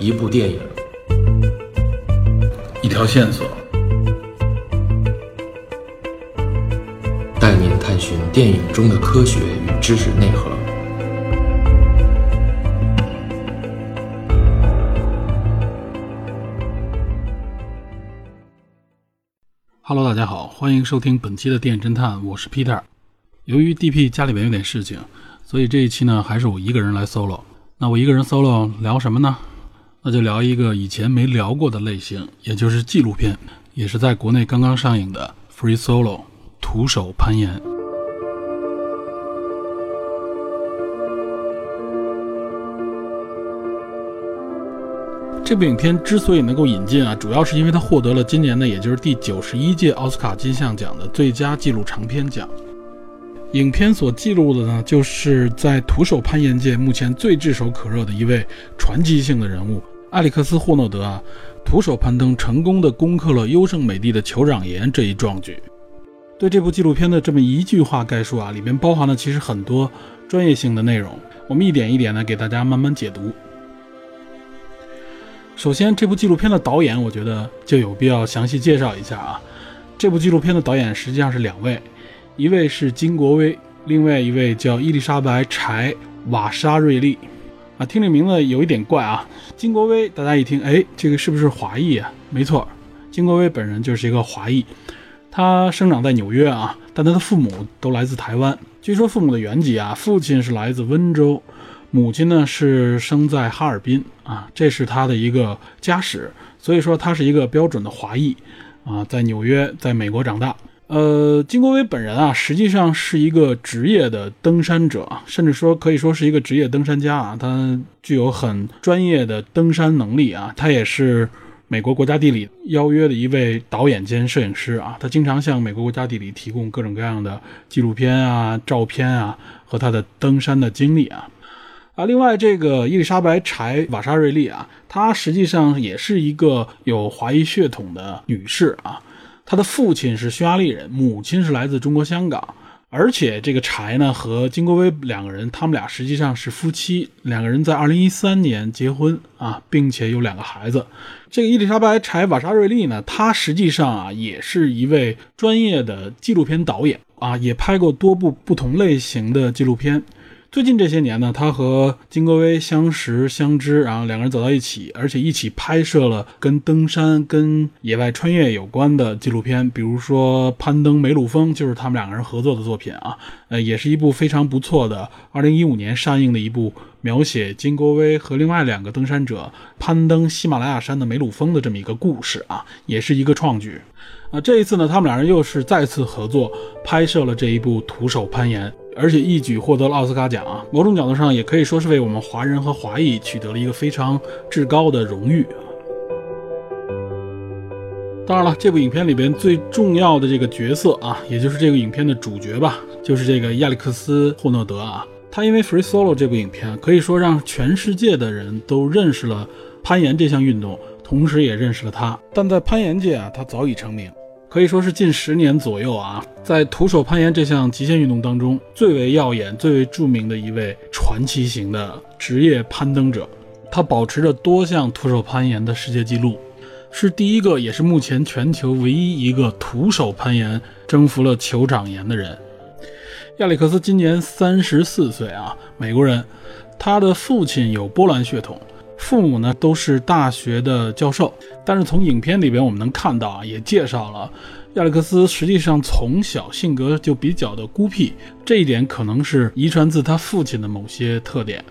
一部电影，一条线索，带您探寻电影中的科学与知识内核。Hello，大家好，欢迎收听本期的电影侦探，我是 Peter。由于 DP 家里面有点事情，所以这一期呢还是我一个人来 solo。那我一个人 solo 聊什么呢？那就聊一个以前没聊过的类型，也就是纪录片，也是在国内刚刚上映的《Free Solo》徒手攀岩。这部影片之所以能够引进啊，主要是因为它获得了今年的，也就是第九十一届奥斯卡金像奖的最佳纪录长片奖。影片所记录的呢，就是在徒手攀岩界目前最炙手可热的一位传奇性的人物——艾里克斯·霍诺德啊，徒手攀登成功的攻克了优胜美地的酋长岩这一壮举。对这部纪录片的这么一句话概述啊，里面包含了其实很多专业性的内容，我们一点一点的给大家慢慢解读。首先，这部纪录片的导演，我觉得就有必要详细介绍一下啊。这部纪录片的导演实际上是两位，一位是金国威，另外一位叫伊丽莎白·柴·瓦沙瑞利。啊，听这名字有一点怪啊。金国威，大家一听，哎，这个是不是华裔啊？没错，金国威本人就是一个华裔，他生长在纽约啊，但他的父母都来自台湾。据说父母的原籍啊，父亲是来自温州。母亲呢是生在哈尔滨啊，这是他的一个家史，所以说他是一个标准的华裔啊，在纽约，在美国长大。呃，金国威本人啊，实际上是一个职业的登山者，甚至说可以说是一个职业登山家啊，他具有很专业的登山能力啊，他也是美国国家地理邀约的一位导演兼摄影师啊，他经常向美国国家地理提供各种各样的纪录片啊、照片啊和他的登山的经历啊。啊，另外这个伊丽莎白·柴·瓦沙瑞利啊，她实际上也是一个有华裔血统的女士啊。他的父亲是匈牙利人，母亲是来自中国香港。而且这个柴呢和金国威两个人，他们俩实际上是夫妻，两个人在2013年结婚啊，并且有两个孩子。这个伊丽莎白·柴·瓦沙瑞利呢，她实际上啊也是一位专业的纪录片导演啊，也拍过多部不同类型的纪录片。最近这些年呢，他和金国威相识相知，然后两个人走到一起，而且一起拍摄了跟登山、跟野外穿越有关的纪录片，比如说《攀登梅鲁峰》，就是他们两个人合作的作品啊，呃，也是一部非常不错的，二零一五年上映的一部描写金国威和另外两个登山者攀登喜马拉雅山的梅鲁峰的这么一个故事啊，也是一个创举。啊，这一次呢，他们两人又是再次合作拍摄了这一部徒手攀岩。而且一举获得了奥斯卡奖啊，某种角度上也可以说是为我们华人和华裔取得了一个非常至高的荣誉。当然了，这部影片里边最重要的这个角色啊，也就是这个影片的主角吧，就是这个亚历克斯·霍诺德啊。他因为《Free Solo》这部影片，可以说让全世界的人都认识了攀岩这项运动，同时也认识了他。但在攀岩界啊，他早已成名。可以说是近十年左右啊，在徒手攀岩这项极限运动当中，最为耀眼、最为著名的一位传奇型的职业攀登者。他保持着多项徒手攀岩的世界纪录，是第一个，也是目前全球唯一一个徒手攀岩征服了酋长岩的人。亚历克斯今年三十四岁啊，美国人，他的父亲有波兰血统。父母呢都是大学的教授，但是从影片里边我们能看到啊，也介绍了亚历克斯实际上从小性格就比较的孤僻，这一点可能是遗传自他父亲的某些特点。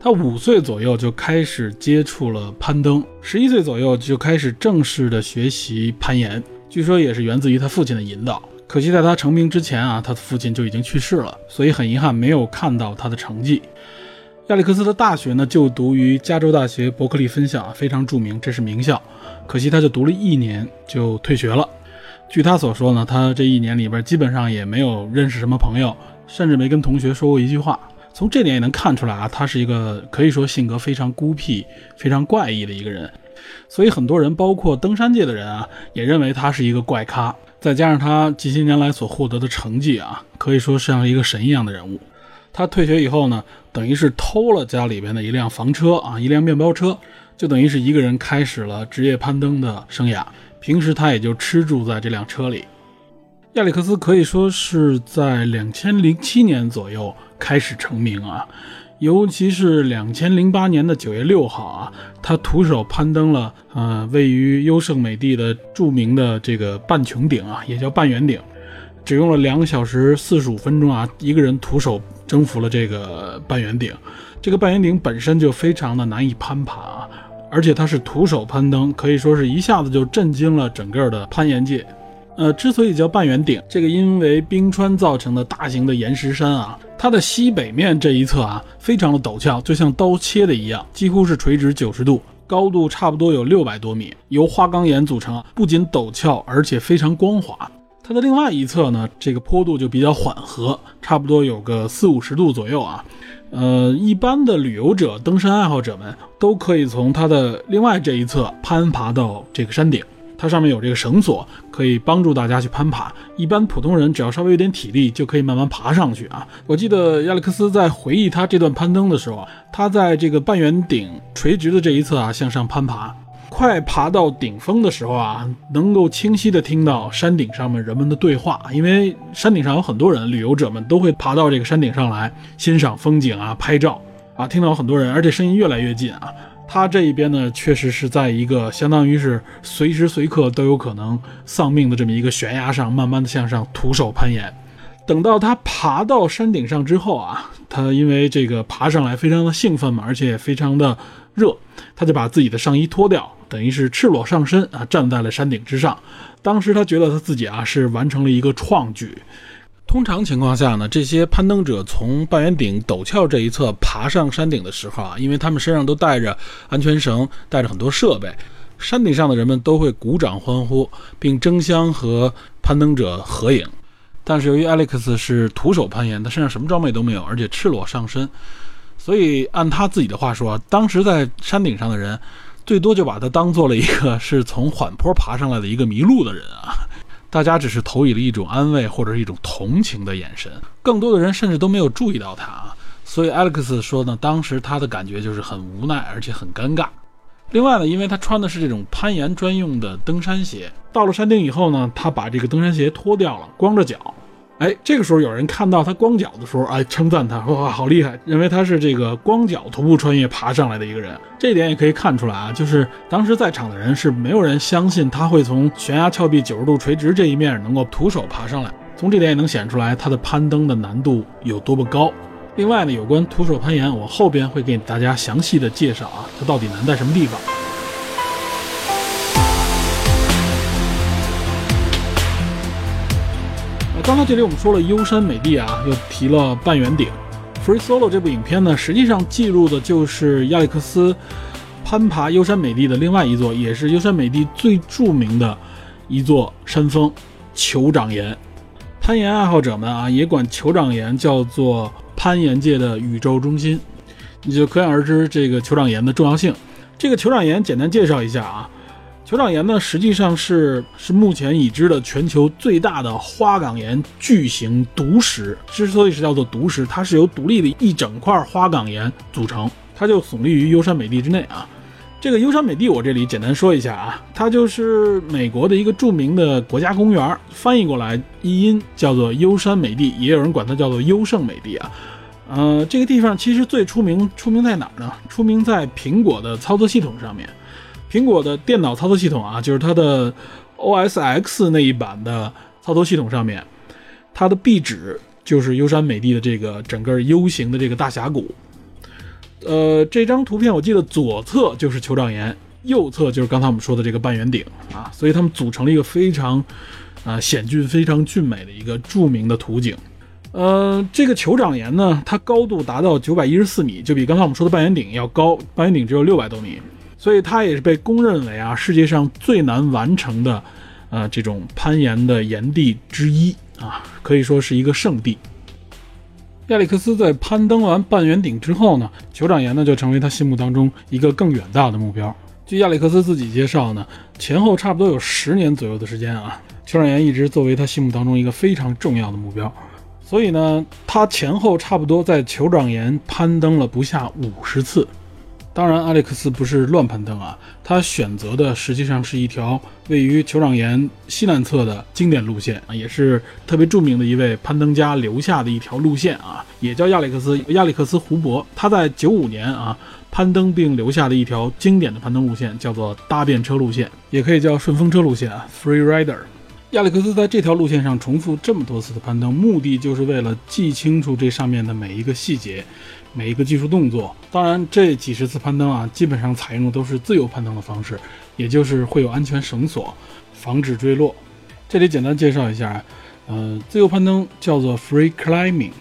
他五岁左右就开始接触了攀登，十一岁左右就开始正式的学习攀岩，据说也是源自于他父亲的引导。可惜在他成名之前啊，他的父亲就已经去世了，所以很遗憾没有看到他的成绩。亚历克斯的大学呢，就读于加州大学伯克利分校，非常著名，这是名校。可惜他就读了一年就退学了。据他所说呢，他这一年里边基本上也没有认识什么朋友，甚至没跟同学说过一句话。从这点也能看出来啊，他是一个可以说性格非常孤僻、非常怪异的一个人。所以很多人，包括登山界的人啊，也认为他是一个怪咖。再加上他近些年来所获得的成绩啊，可以说像一个神一样的人物。他退学以后呢，等于是偷了家里边的一辆房车啊，一辆面包车，就等于是一个人开始了职业攀登的生涯。平时他也就吃住在这辆车里。亚历克斯可以说是在两千零七年左右开始成名啊，尤其是两千零八年的九月六号啊，他徒手攀登了呃位于优胜美地的著名的这个半穹顶啊，也叫半圆顶，只用了两个小时四十五分钟啊，一个人徒手征服了这个半圆顶。这个半圆顶本身就非常的难以攀爬啊。而且它是徒手攀登，可以说是一下子就震惊了整个的攀岩界。呃，之所以叫半圆顶，这个因为冰川造成的大型的岩石山啊，它的西北面这一侧啊，非常的陡峭，就像刀切的一样，几乎是垂直九十度，高度差不多有六百多米，由花岗岩组成，不仅陡峭，而且非常光滑。它的另外一侧呢，这个坡度就比较缓和，差不多有个四五十度左右啊。呃，一般的旅游者、登山爱好者们都可以从它的另外这一侧攀爬到这个山顶。它上面有这个绳索，可以帮助大家去攀爬。一般普通人只要稍微有点体力，就可以慢慢爬上去啊。我记得亚历克斯在回忆他这段攀登的时候啊，他在这个半圆顶垂直的这一侧啊向上攀爬。快爬到顶峰的时候啊，能够清晰的听到山顶上面人们的对话，因为山顶上有很多人，旅游者们都会爬到这个山顶上来欣赏风景啊、拍照啊，听到很多人，而且声音越来越近啊。他这一边呢，确实是在一个相当于是随时随刻都有可能丧命的这么一个悬崖上，慢慢的向上徒手攀岩。等到他爬到山顶上之后啊，他因为这个爬上来非常的兴奋嘛，而且非常的热，他就把自己的上衣脱掉。等于是赤裸上身啊，站在了山顶之上。当时他觉得他自己啊是完成了一个创举。通常情况下呢，这些攀登者从半圆顶陡峭这一侧爬上山顶的时候啊，因为他们身上都带着安全绳，带着很多设备，山顶上的人们都会鼓掌欢呼，并争相和攀登者合影。但是由于 Alex 是徒手攀岩，他身上什么装备都没有，而且赤裸上身，所以按他自己的话说，当时在山顶上的人。最多就把他当做了一个是从缓坡爬上来的一个迷路的人啊，大家只是投以了一种安慰或者是一种同情的眼神，更多的人甚至都没有注意到他啊。所以 Alex 说呢，当时他的感觉就是很无奈，而且很尴尬。另外呢，因为他穿的是这种攀岩专用的登山鞋，到了山顶以后呢，他把这个登山鞋脱掉了，光着脚。哎，这个时候有人看到他光脚的时候，哎，称赞他，哇，好厉害！认为他是这个光脚徒步穿越爬上来的一个人。这一点也可以看出来啊，就是当时在场的人是没有人相信他会从悬崖峭壁九十度垂直这一面能够徒手爬上来。从这点也能显出来他的攀登的难度有多么高。另外呢，有关徒手攀岩，我后边会给大家详细的介绍啊，它到底难在什么地方。刚才这里我们说了优山美地啊，又提了半圆顶。Free Solo 这部影片呢，实际上记录的就是亚历克斯攀爬优山美地的另外一座，也是优山美地最著名的一座山峰——酋长岩。攀岩爱好者们啊，也管酋长岩叫做攀岩界的宇宙中心。你就可想而知这个酋长岩的重要性。这个酋长岩简单介绍一下啊。酋长岩呢，实际上是是目前已知的全球最大的花岗岩巨型独石。之所以是叫做独石，它是由独立的一整块花岗岩组成，它就耸立于优山美地之内啊。这个优山美地，我这里简单说一下啊，它就是美国的一个著名的国家公园，翻译过来译音叫做优山美地，也有人管它叫做优胜美地啊。呃，这个地方其实最出名，出名在哪儿呢？出名在苹果的操作系统上面。苹果的电脑操作系统啊，就是它的 OS X 那一版的操作系统上面，它的壁纸就是优山美地的这个整个 U 型的这个大峡谷。呃，这张图片我记得左侧就是酋长岩，右侧就是刚才我们说的这个半圆顶啊，所以它们组成了一个非常啊险峻、非常俊美的一个著名的图景。呃，这个酋长岩呢，它高度达到九百一十四米，就比刚才我们说的半圆顶要高，半圆顶只有六百多米。所以它也是被公认为啊世界上最难完成的，呃这种攀岩的岩地之一啊，可以说是一个圣地。亚历克斯在攀登完半圆顶之后呢，酋长岩呢就成为他心目当中一个更远大的目标。据亚历克斯自己介绍呢，前后差不多有十年左右的时间啊，酋长岩一直作为他心目当中一个非常重要的目标。所以呢，他前后差不多在酋长岩攀登了不下五十次。当然，阿历克斯不是乱攀登啊，他选择的实际上是一条位于酋长岩西南侧的经典路线啊，也是特别著名的一位攀登家留下的一条路线啊，也叫亚历克斯亚历克斯湖泊。他在九五年啊攀登并留下的一条经典的攀登路线，叫做搭便车路线，也可以叫顺风车路线啊，Free Rider。亚历克斯在这条路线上重复这么多次的攀登，目的就是为了记清楚这上面的每一个细节。每一个技术动作，当然这几十次攀登啊，基本上采用的都是自由攀登的方式，也就是会有安全绳索，防止坠落。这里简单介绍一下啊，呃，自由攀登叫做 free climbing。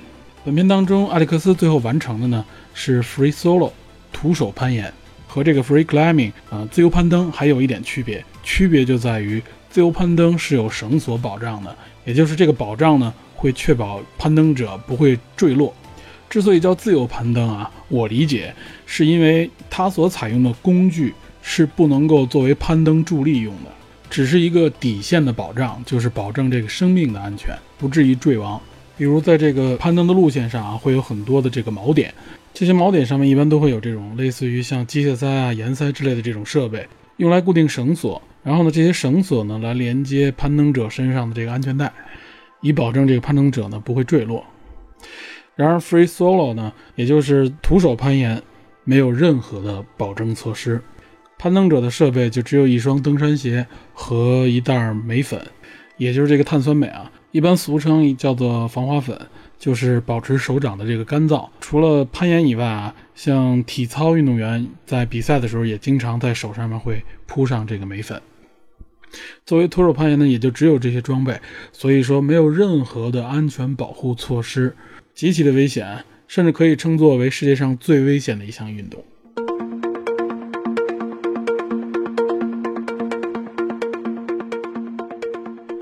本片当中，阿历克斯最后完成的呢是 free solo，徒手攀岩。和这个 free climbing 啊，自由攀登还有一点区别，区别就在于自由攀登是有绳索保障的，也就是这个保障呢会确保攀登者不会坠落。之所以叫自由攀登啊，我理解是因为它所采用的工具是不能够作为攀登助力用的，只是一个底线的保障，就是保证这个生命的安全，不至于坠亡。比如在这个攀登的路线上啊，会有很多的这个锚点，这些锚点上面一般都会有这种类似于像机械塞啊、岩塞之类的这种设备，用来固定绳索。然后呢，这些绳索呢来连接攀登者身上的这个安全带，以保证这个攀登者呢不会坠落。然而，free solo 呢，也就是徒手攀岩，没有任何的保证措施。攀登者的设备就只有一双登山鞋和一袋镁粉，也就是这个碳酸镁啊，一般俗称叫做防滑粉，就是保持手掌的这个干燥。除了攀岩以外啊，像体操运动员在比赛的时候，也经常在手上面会铺上这个镁粉。作为徒手攀岩呢，也就只有这些装备，所以说没有任何的安全保护措施。极其的危险，甚至可以称作为世界上最危险的一项运动。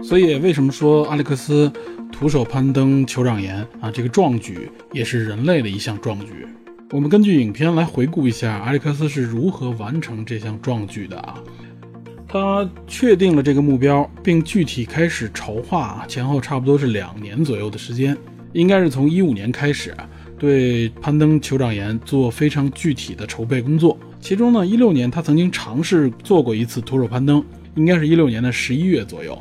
所以，为什么说阿历克斯徒手攀登酋长岩啊？这个壮举也是人类的一项壮举。我们根据影片来回顾一下阿历克斯是如何完成这项壮举的啊？他确定了这个目标，并具体开始筹划，前后差不多是两年左右的时间。应该是从一五年开始啊，对攀登酋长岩做非常具体的筹备工作。其中呢，一六年他曾经尝试做过一次徒手攀登，应该是一六年的十一月左右。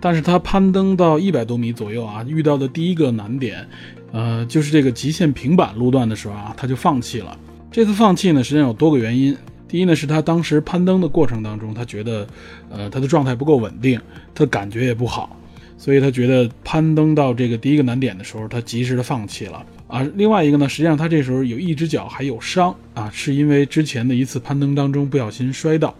但是他攀登到一百多米左右啊，遇到的第一个难点，呃，就是这个极限平板路段的时候啊，他就放弃了。这次放弃呢，实际上有多个原因。第一呢，是他当时攀登的过程当中，他觉得，呃，他的状态不够稳定，他感觉也不好。所以他觉得攀登到这个第一个难点的时候，他及时的放弃了啊。另外一个呢，实际上他这时候有一只脚还有伤啊，是因为之前的一次攀登当中不小心摔倒。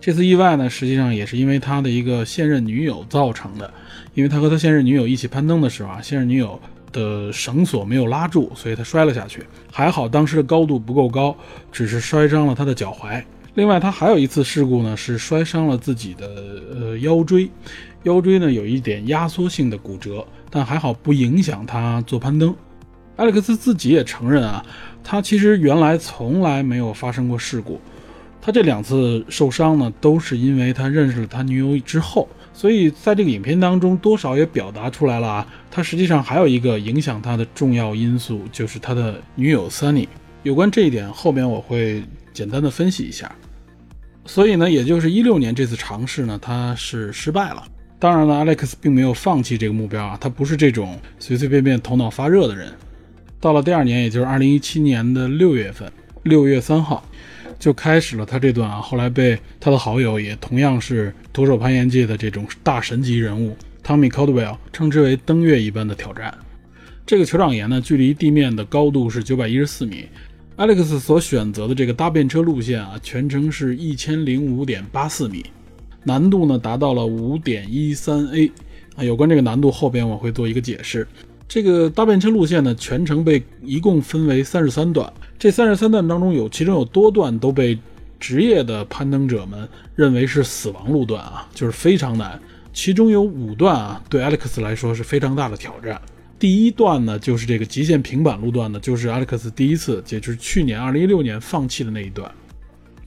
这次意外呢，实际上也是因为他的一个现任女友造成的，因为他和他现任女友一起攀登的时候啊，现任女友的绳索没有拉住，所以他摔了下去。还好当时的高度不够高，只是摔伤了他的脚踝。另外，他还有一次事故呢，是摔伤了自己的呃腰椎。腰椎呢有一点压缩性的骨折，但还好不影响他做攀登。艾利克斯自己也承认啊，他其实原来从来没有发生过事故。他这两次受伤呢，都是因为他认识了他女友之后。所以在这个影片当中，多少也表达出来了啊，他实际上还有一个影响他的重要因素，就是他的女友 Sunny。有关这一点，后面我会简单的分析一下。所以呢，也就是一六年这次尝试呢，他是失败了。当然了，Alex 并没有放弃这个目标啊，他不是这种随随便便头脑发热的人。到了第二年，也就是二零一七年的六月份，六月三号，就开始了他这段啊，后来被他的好友，也同样是徒手攀岩界的这种大神级人物，Tommy Caldwell 称之为登月一般的挑战。这个酋长岩呢，距离地面的高度是九百一十四米。Alex 所选择的这个搭便车路线啊，全程是一千零五点八四米。难度呢达到了五点一三 A，啊，有关这个难度后边我会做一个解释。这个搭便车路线呢，全程被一共分为三十三段，这三十三段当中有其中有多段都被职业的攀登者们认为是死亡路段啊，就是非常难。其中有五段啊，对 Alex 来说是非常大的挑战。第一段呢，就是这个极限平板路段呢，就是 Alex 第一次，也就是去年二零一六年放弃的那一段。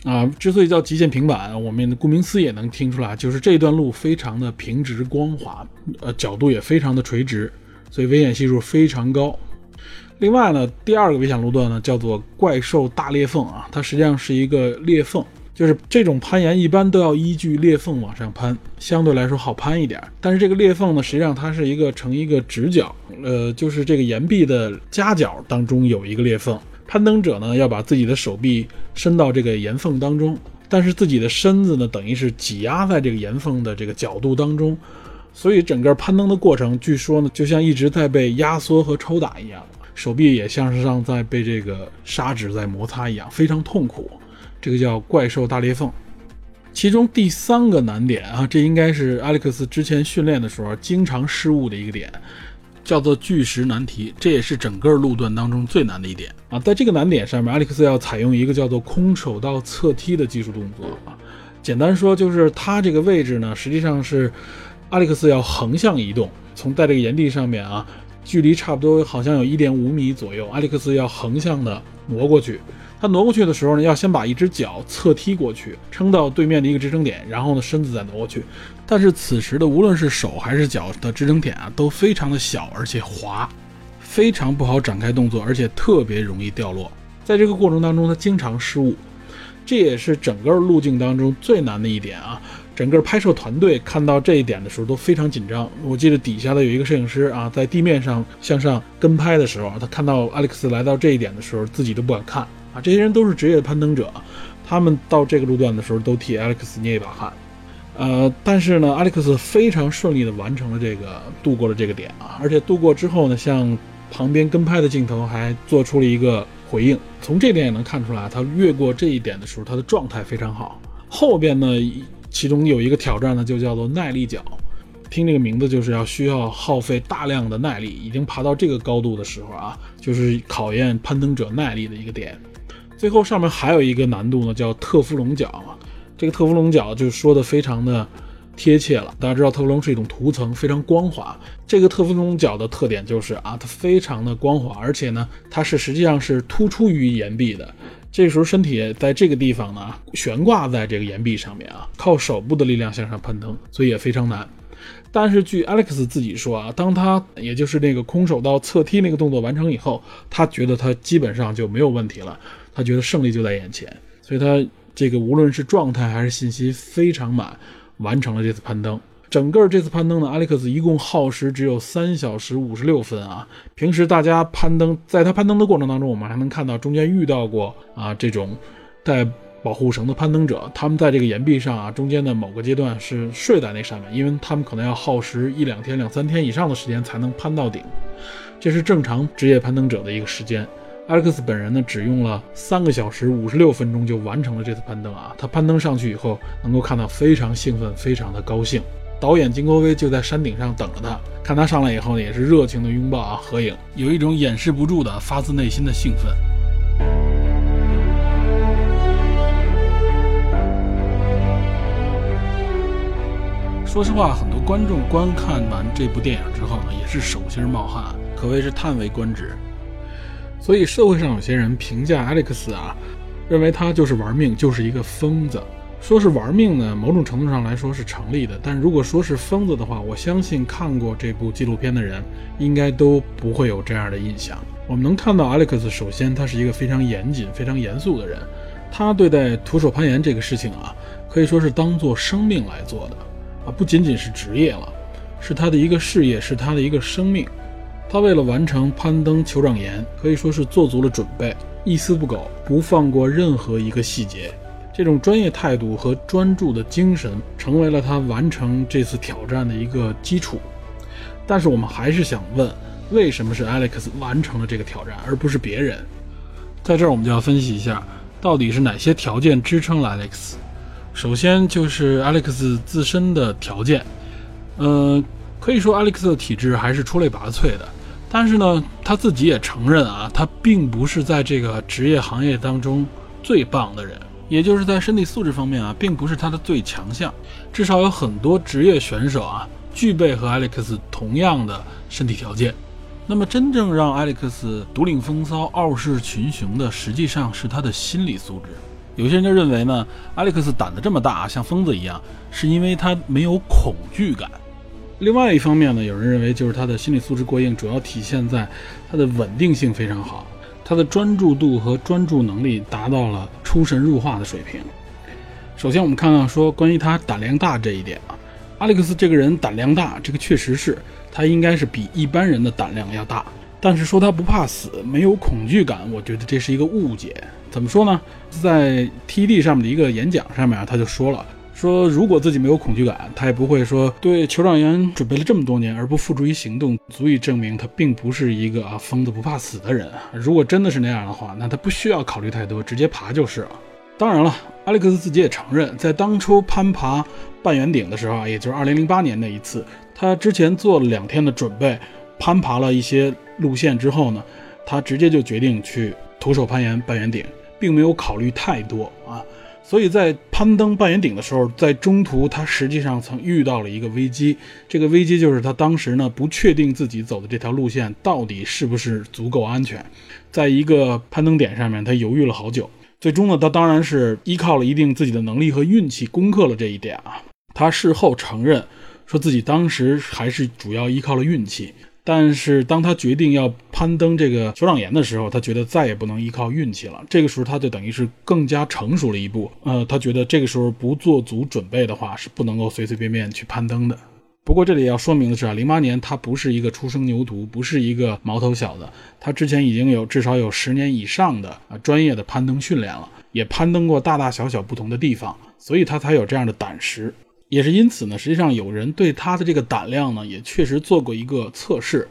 啊，之所以叫极限平板，我们顾名思义也能听出来，就是这段路非常的平直光滑，呃，角度也非常的垂直，所以危险系数非常高。另外呢，第二个危险路段呢叫做怪兽大裂缝啊，它实际上是一个裂缝，就是这种攀岩一般都要依据裂缝往上攀，相对来说好攀一点。但是这个裂缝呢，实际上它是一个呈一个直角，呃，就是这个岩壁的夹角当中有一个裂缝，攀登者呢要把自己的手臂伸到这个岩缝当中，但是自己的身子呢等于是挤压在这个岩缝的这个角度当中，所以整个攀登的过程，据说呢就像一直在被压缩和抽打一样。手臂也像是像在被这个砂纸在摩擦一样，非常痛苦。这个叫怪兽大裂缝。其中第三个难点啊，这应该是艾利克斯之前训练的时候经常失误的一个点，叫做巨石难题。这也是整个路段当中最难的一点啊。在这个难点上面，艾利克斯要采用一个叫做空手道侧踢的技术动作啊。简单说，就是它这个位置呢，实际上是艾利克斯要横向移动，从在这个岩地上面啊。距离差不多好像有一点五米左右，艾利克斯要横向的挪过去。他挪过去的时候呢，要先把一只脚侧踢过去，撑到对面的一个支撑点，然后呢身子再挪过去。但是此时的无论是手还是脚的支撑点啊，都非常的小，而且滑，非常不好展开动作，而且特别容易掉落。在这个过程当中，他经常失误，这也是整个路径当中最难的一点啊。整个拍摄团队看到这一点的时候都非常紧张。我记得底下的有一个摄影师啊，在地面上向上跟拍的时候，他看到 Alex 来到这一点的时候，自己都不敢看啊。这些人都是职业攀登者，他们到这个路段的时候都替 Alex 捏一把汗。呃，但是呢，Alex 非常顺利地完成了这个，度过了这个点啊。而且度过之后呢，向旁边跟拍的镜头还做出了一个回应。从这点也能看出来，他越过这一点的时候，他的状态非常好。后边呢？其中有一个挑战呢，就叫做耐力角。听这个名字，就是要需要耗费大量的耐力。已经爬到这个高度的时候啊，就是考验攀登者耐力的一个点。最后上面还有一个难度呢，叫特氟龙角。这个特氟龙角就说的非常的贴切了。大家知道特氟龙是一种涂层，非常光滑。这个特氟龙角的特点就是啊，它非常的光滑，而且呢，它是实际上是突出于岩壁的。这时候身体在这个地方呢，悬挂在这个岩壁上面啊，靠手部的力量向上攀登，所以也非常难。但是据 Alex 自己说啊，当他也就是那个空手道侧踢那个动作完成以后，他觉得他基本上就没有问题了，他觉得胜利就在眼前，所以他这个无论是状态还是信息非常满，完成了这次攀登。整个这次攀登呢，阿历克斯一共耗时只有三小时五十六分啊。平时大家攀登，在他攀登的过程当中，我们还能看到中间遇到过啊这种带保护绳的攀登者，他们在这个岩壁上啊中间的某个阶段是睡在那上面，因为他们可能要耗时一两天、两三天以上的时间才能攀到顶，这是正常职业攀登者的一个时间。阿历克斯本人呢，只用了三个小时五十六分钟就完成了这次攀登啊。他攀登上去以后，能够看到非常兴奋，非常的高兴。导演金国威就在山顶上等着他，看他上来以后呢，也是热情的拥抱啊，合影，有一种掩饰不住的发自内心的兴奋。说实话，很多观众观看完这部电影之后呢，也是手心冒汗，可谓是叹为观止。所以社会上有些人评价 Alex 啊，认为他就是玩命，就是一个疯子。说是玩命呢，某种程度上来说是成立的。但如果说是疯子的话，我相信看过这部纪录片的人应该都不会有这样的印象。我们能看到 Alex，首先他是一个非常严谨、非常严肃的人。他对待徒手攀岩这个事情啊，可以说是当做生命来做的啊，不仅仅是职业了，是他的一个事业，是他的一个生命。他为了完成攀登酋长岩，可以说是做足了准备，一丝不苟，不放过任何一个细节。这种专业态度和专注的精神，成为了他完成这次挑战的一个基础。但是我们还是想问，为什么是 Alex 完成了这个挑战，而不是别人？在这儿我们就要分析一下，到底是哪些条件支撑了 Alex。首先就是 Alex 自身的条件，呃，可以说 Alex 的体质还是出类拔萃的。但是呢，他自己也承认啊，他并不是在这个职业行业当中最棒的人。也就是在身体素质方面啊，并不是他的最强项。至少有很多职业选手啊，具备和艾利克斯同样的身体条件。那么，真正让艾利克斯独领风骚、傲视群雄的，实际上是他的心理素质。有些人就认为呢，艾利克斯胆子这么大，像疯子一样，是因为他没有恐惧感。另外一方面呢，有人认为就是他的心理素质过硬，主要体现在他的稳定性非常好，他的专注度和专注能力达到了出神入化的水平。首先，我们看看说关于他胆量大这一点啊，阿历克斯这个人胆量大，这个确实是他应该是比一般人的胆量要大。但是说他不怕死，没有恐惧感，我觉得这是一个误解。怎么说呢？在 TED 上面的一个演讲上面啊，他就说了，说如果自己没有恐惧感，他也不会说对酋长员准备了这么多年而不付诸于行动，足以证明他并不是一个啊疯子不怕死的人。如果真的是那样的话，那他不需要考虑太多，直接爬就是了。当然了，阿历克斯自己也承认，在当初攀爬半圆顶的时候啊，也就是2008年那一次，他之前做了两天的准备，攀爬了一些。路线之后呢，他直接就决定去徒手攀岩半圆顶，并没有考虑太多啊。所以在攀登半圆顶的时候，在中途他实际上曾遇到了一个危机。这个危机就是他当时呢不确定自己走的这条路线到底是不是足够安全，在一个攀登点上面，他犹豫了好久。最终呢，他当然是依靠了一定自己的能力和运气攻克了这一点啊。他事后承认说自己当时还是主要依靠了运气。但是当他决定要攀登这个酋长岩的时候，他觉得再也不能依靠运气了。这个时候他就等于是更加成熟了一步。呃，他觉得这个时候不做足准备的话，是不能够随随便便去攀登的。不过这里要说明的是啊，零八年他不是一个初生牛犊，不是一个毛头小子，他之前已经有至少有十年以上的啊专业的攀登训练了，也攀登过大大小小不同的地方，所以他才有这样的胆识。也是因此呢，实际上有人对他的这个胆量呢，也确实做过一个测试。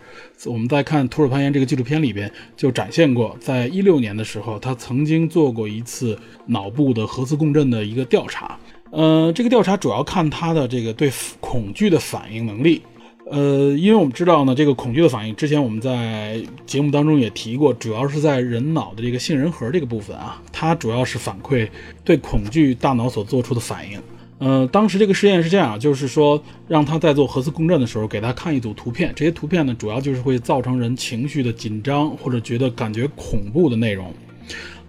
我们在看《徒手攀岩》这个纪录片里边就展现过，在一六年的时候，他曾经做过一次脑部的核磁共振的一个调查。呃，这个调查主要看他的这个对恐惧的反应能力。呃，因为我们知道呢，这个恐惧的反应，之前我们在节目当中也提过，主要是在人脑的这个杏仁核这个部分啊，它主要是反馈对恐惧大脑所做出的反应。呃，当时这个实验是这样，就是说让他在做核磁共振的时候，给他看一组图片，这些图片呢，主要就是会造成人情绪的紧张或者觉得感觉恐怖的内容，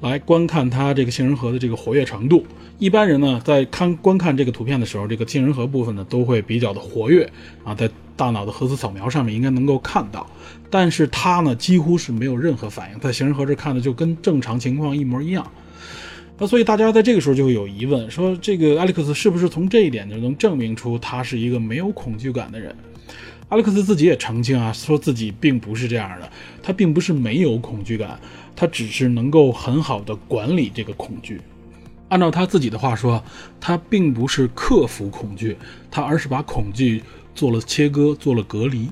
来观看他这个杏仁核的这个活跃程度。一般人呢，在看观看这个图片的时候，这个杏仁核部分呢，都会比较的活跃啊，在大脑的核磁扫描上面应该能够看到，但是他呢，几乎是没有任何反应，在杏仁核这看的就跟正常情况一模一样。那所以大家在这个时候就会有疑问，说这个艾利克斯是不是从这一点就能证明出他是一个没有恐惧感的人？艾利克斯自己也澄清啊，说自己并不是这样的，他并不是没有恐惧感，他只是能够很好的管理这个恐惧。按照他自己的话说，他并不是克服恐惧，他而是把恐惧做了切割，做了隔离，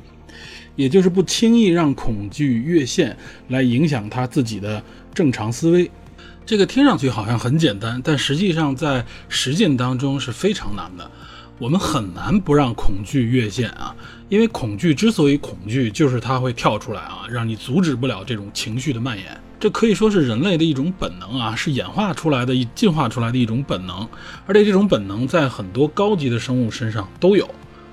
也就是不轻易让恐惧越线来影响他自己的正常思维。这个听上去好像很简单，但实际上在实践当中是非常难的。我们很难不让恐惧越线啊，因为恐惧之所以恐惧，就是它会跳出来啊，让你阻止不了这种情绪的蔓延。这可以说是人类的一种本能啊，是演化出来的、进化出来的一种本能，而且这种本能在很多高级的生物身上都有。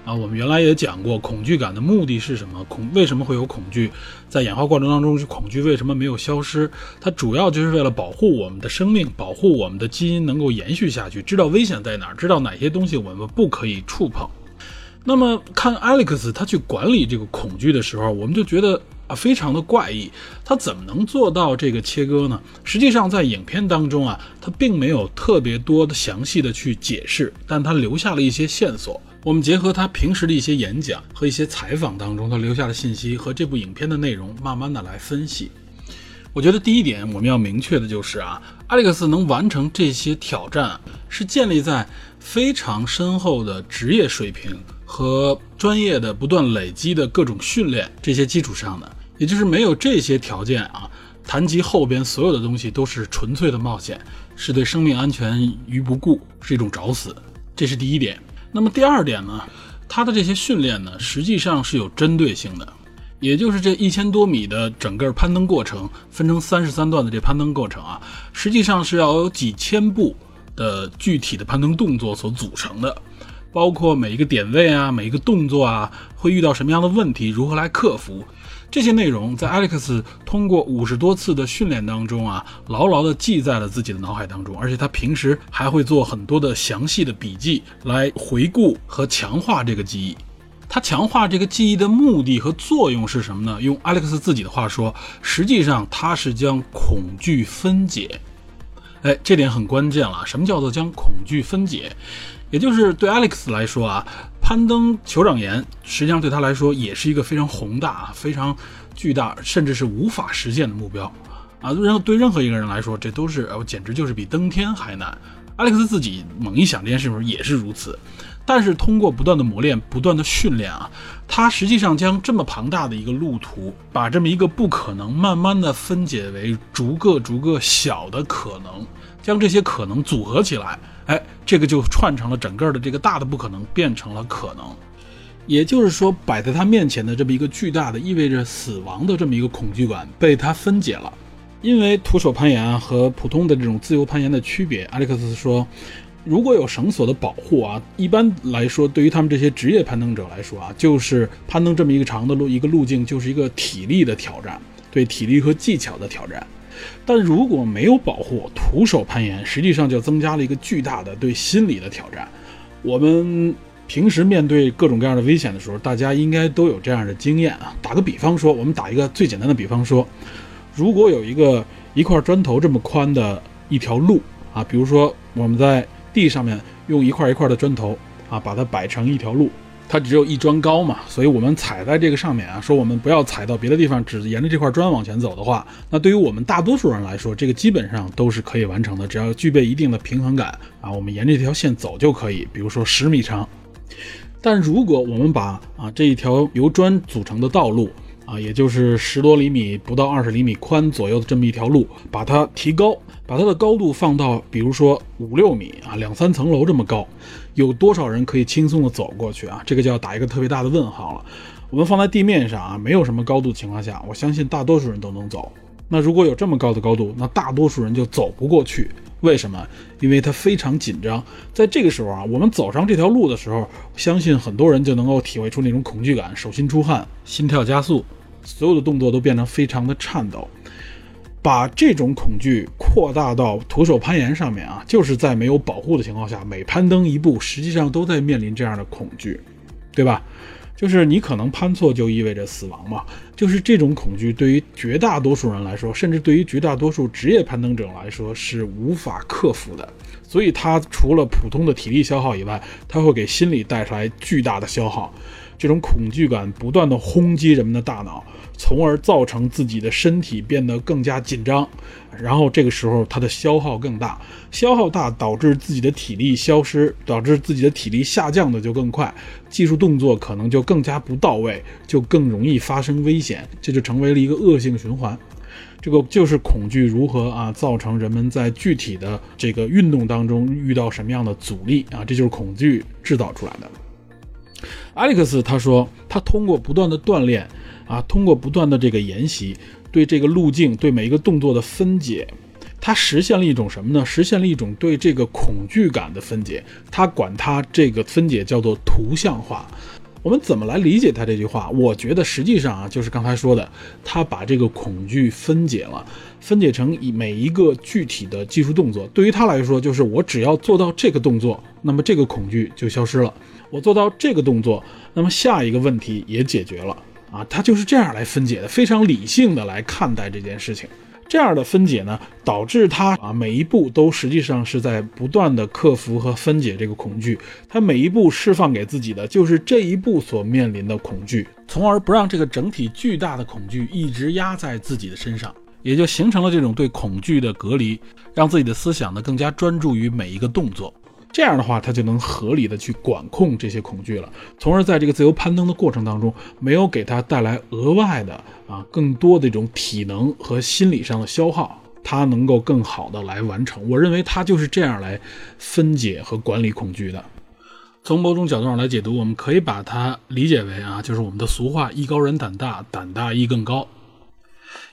啊，我们原来也讲过，恐惧感的目的是什么？恐为什么会有恐惧？在演化过程当中，恐惧为什么没有消失？它主要就是为了保护我们的生命，保护我们的基因能够延续下去，知道危险在哪儿，知道哪些东西我们不可以触碰。那么看 Alex 他去管理这个恐惧的时候，我们就觉得啊，非常的怪异。他怎么能做到这个切割呢？实际上在影片当中啊，他并没有特别多的详细的去解释，但他留下了一些线索。我们结合他平时的一些演讲和一些采访当中他留下的信息和这部影片的内容，慢慢的来分析。我觉得第一点我们要明确的就是啊，阿历克斯能完成这些挑战，是建立在非常深厚的职业水平和专业的不断累积的各种训练这些基础上的。也就是没有这些条件啊，谈及后边所有的东西都是纯粹的冒险，是对生命安全于不顾，是一种找死。这是第一点。那么第二点呢，他的这些训练呢，实际上是有针对性的，也就是这一千多米的整个攀登过程，分成三十三段的这攀登过程啊，实际上是要有几千步的具体的攀登动作所组成的，包括每一个点位啊，每一个动作啊，会遇到什么样的问题，如何来克服。这些内容在 Alex 通过五十多次的训练当中啊，牢牢地记在了自己的脑海当中，而且他平时还会做很多的详细的笔记来回顾和强化这个记忆。他强化这个记忆的目的和作用是什么呢？用 Alex 自己的话说，实际上他是将恐惧分解。哎，这点很关键了。什么叫做将恐惧分解？也就是对 Alex 来说啊，攀登酋长岩实际上对他来说也是一个非常宏大啊、非常巨大，甚至是无法实现的目标啊。任对任何一个人来说，这都是呃，简直就是比登天还难。艾利克斯自己猛一想这件事情也是如此。但是通过不断的磨练、不断的训练啊，他实际上将这么庞大的一个路途，把这么一个不可能，慢慢的分解为逐个逐个小的可能，将这些可能组合起来，哎，这个就串成了整个的这个大的不可能变成了可能。也就是说，摆在他面前的这么一个巨大的、意味着死亡的这么一个恐惧感被他分解了。因为徒手攀岩和普通的这种自由攀岩的区别，阿历克斯说。如果有绳索的保护啊，一般来说，对于他们这些职业攀登者来说啊，就是攀登这么一个长的路，一个路径就是一个体力的挑战，对体力和技巧的挑战。但如果没有保护，徒手攀岩实际上就增加了一个巨大的对心理的挑战。我们平时面对各种各样的危险的时候，大家应该都有这样的经验啊。打个比方说，我们打一个最简单的比方说，如果有一个一块砖头这么宽的一条路啊，比如说我们在地上面用一块一块的砖头啊，把它摆成一条路，它只有一砖高嘛，所以我们踩在这个上面啊，说我们不要踩到别的地方，只沿着这块砖往前走的话，那对于我们大多数人来说，这个基本上都是可以完成的，只要具备一定的平衡感啊，我们沿着这条线走就可以。比如说十米长，但如果我们把啊这一条由砖组成的道路啊，也就是十多厘米不到二十厘米宽左右的这么一条路，把它提高。把它的高度放到，比如说五六米啊，两三层楼这么高，有多少人可以轻松的走过去啊？这个就要打一个特别大的问号了。我们放在地面上啊，没有什么高度情况下，我相信大多数人都能走。那如果有这么高的高度，那大多数人就走不过去。为什么？因为它非常紧张。在这个时候啊，我们走上这条路的时候，相信很多人就能够体会出那种恐惧感，手心出汗，心跳加速，所有的动作都变得非常的颤抖。把这种恐惧扩大到徒手攀岩上面啊，就是在没有保护的情况下，每攀登一步，实际上都在面临这样的恐惧，对吧？就是你可能攀错就意味着死亡嘛。就是这种恐惧对于绝大多数人来说，甚至对于绝大多数职业攀登者来说是无法克服的。所以它除了普通的体力消耗以外，它会给心理带来巨大的消耗。这种恐惧感不断的轰击人们的大脑。从而造成自己的身体变得更加紧张，然后这个时候它的消耗更大，消耗大导致自己的体力消失，导致自己的体力下降的就更快，技术动作可能就更加不到位，就更容易发生危险，这就成为了一个恶性循环。这个就是恐惧如何啊造成人们在具体的这个运动当中遇到什么样的阻力啊，这就是恐惧制造出来的。艾利克斯他说，他通过不断的锻炼。啊，通过不断的这个研习，对这个路径、对每一个动作的分解，他实现了一种什么呢？实现了一种对这个恐惧感的分解。他管它这个分解叫做图像化。我们怎么来理解他这句话？我觉得实际上啊，就是刚才说的，他把这个恐惧分解了，分解成以每一个具体的技术动作。对于他来说，就是我只要做到这个动作，那么这个恐惧就消失了。我做到这个动作，那么下一个问题也解决了。啊，他就是这样来分解的，非常理性的来看待这件事情。这样的分解呢，导致他啊每一步都实际上是在不断的克服和分解这个恐惧。他每一步释放给自己的就是这一步所面临的恐惧，从而不让这个整体巨大的恐惧一直压在自己的身上，也就形成了这种对恐惧的隔离，让自己的思想呢更加专注于每一个动作。这样的话，他就能合理的去管控这些恐惧了，从而在这个自由攀登的过程当中，没有给他带来额外的啊更多的这种体能和心理上的消耗，他能够更好的来完成。我认为他就是这样来分解和管理恐惧的。从某种角度上来解读，我们可以把它理解为啊，就是我们的俗话“艺高人胆大，胆大艺更高”。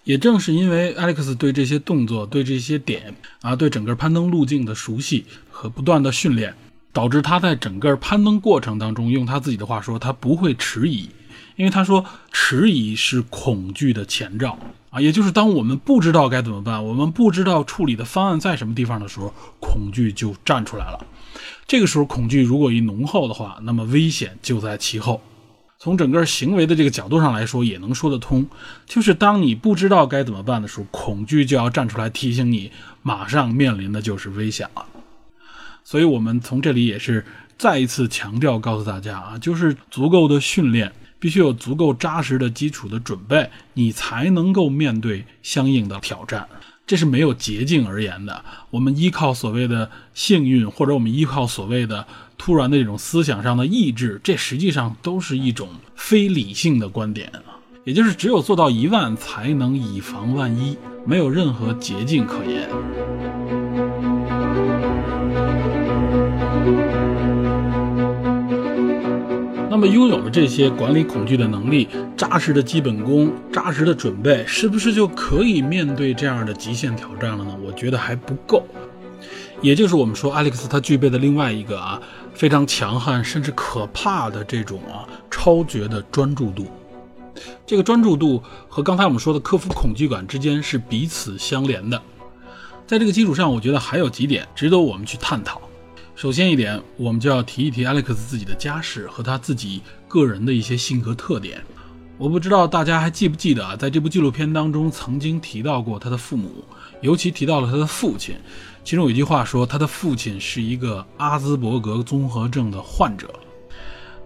也正是因为 Alex 对这些动作、对这些点啊、对整个攀登路径的熟悉和不断的训练，导致他在整个攀登过程当中，用他自己的话说，他不会迟疑，因为他说迟疑是恐惧的前兆啊，也就是当我们不知道该怎么办，我们不知道处理的方案在什么地方的时候，恐惧就站出来了。这个时候，恐惧如果一浓厚的话，那么危险就在其后。从整个行为的这个角度上来说，也能说得通。就是当你不知道该怎么办的时候，恐惧就要站出来提醒你，马上面临的就是危险了。所以，我们从这里也是再一次强调，告诉大家啊，就是足够的训练，必须有足够扎实的基础的准备，你才能够面对相应的挑战。这是没有捷径而言的。我们依靠所谓的幸运，或者我们依靠所谓的突然的这种思想上的意志，这实际上都是一种非理性的观点啊。也就是只有做到一万，才能以防万一，没有任何捷径可言。那么，拥有了这些管理恐惧的能力、扎实的基本功、扎实的准备，是不是就可以面对这样的极限挑战了呢？我觉得还不够。也就是我们说，艾利克斯他具备的另外一个啊非常强悍甚至可怕的这种啊超绝的专注度。这个专注度和刚才我们说的克服恐惧感之间是彼此相连的。在这个基础上，我觉得还有几点值得我们去探讨。首先一点，我们就要提一提 Alex 自己的家世和他自己个人的一些性格特点。我不知道大家还记不记得啊，在这部纪录片当中曾经提到过他的父母，尤其提到了他的父亲。其中有一句话说，他的父亲是一个阿兹伯格综合症的患者。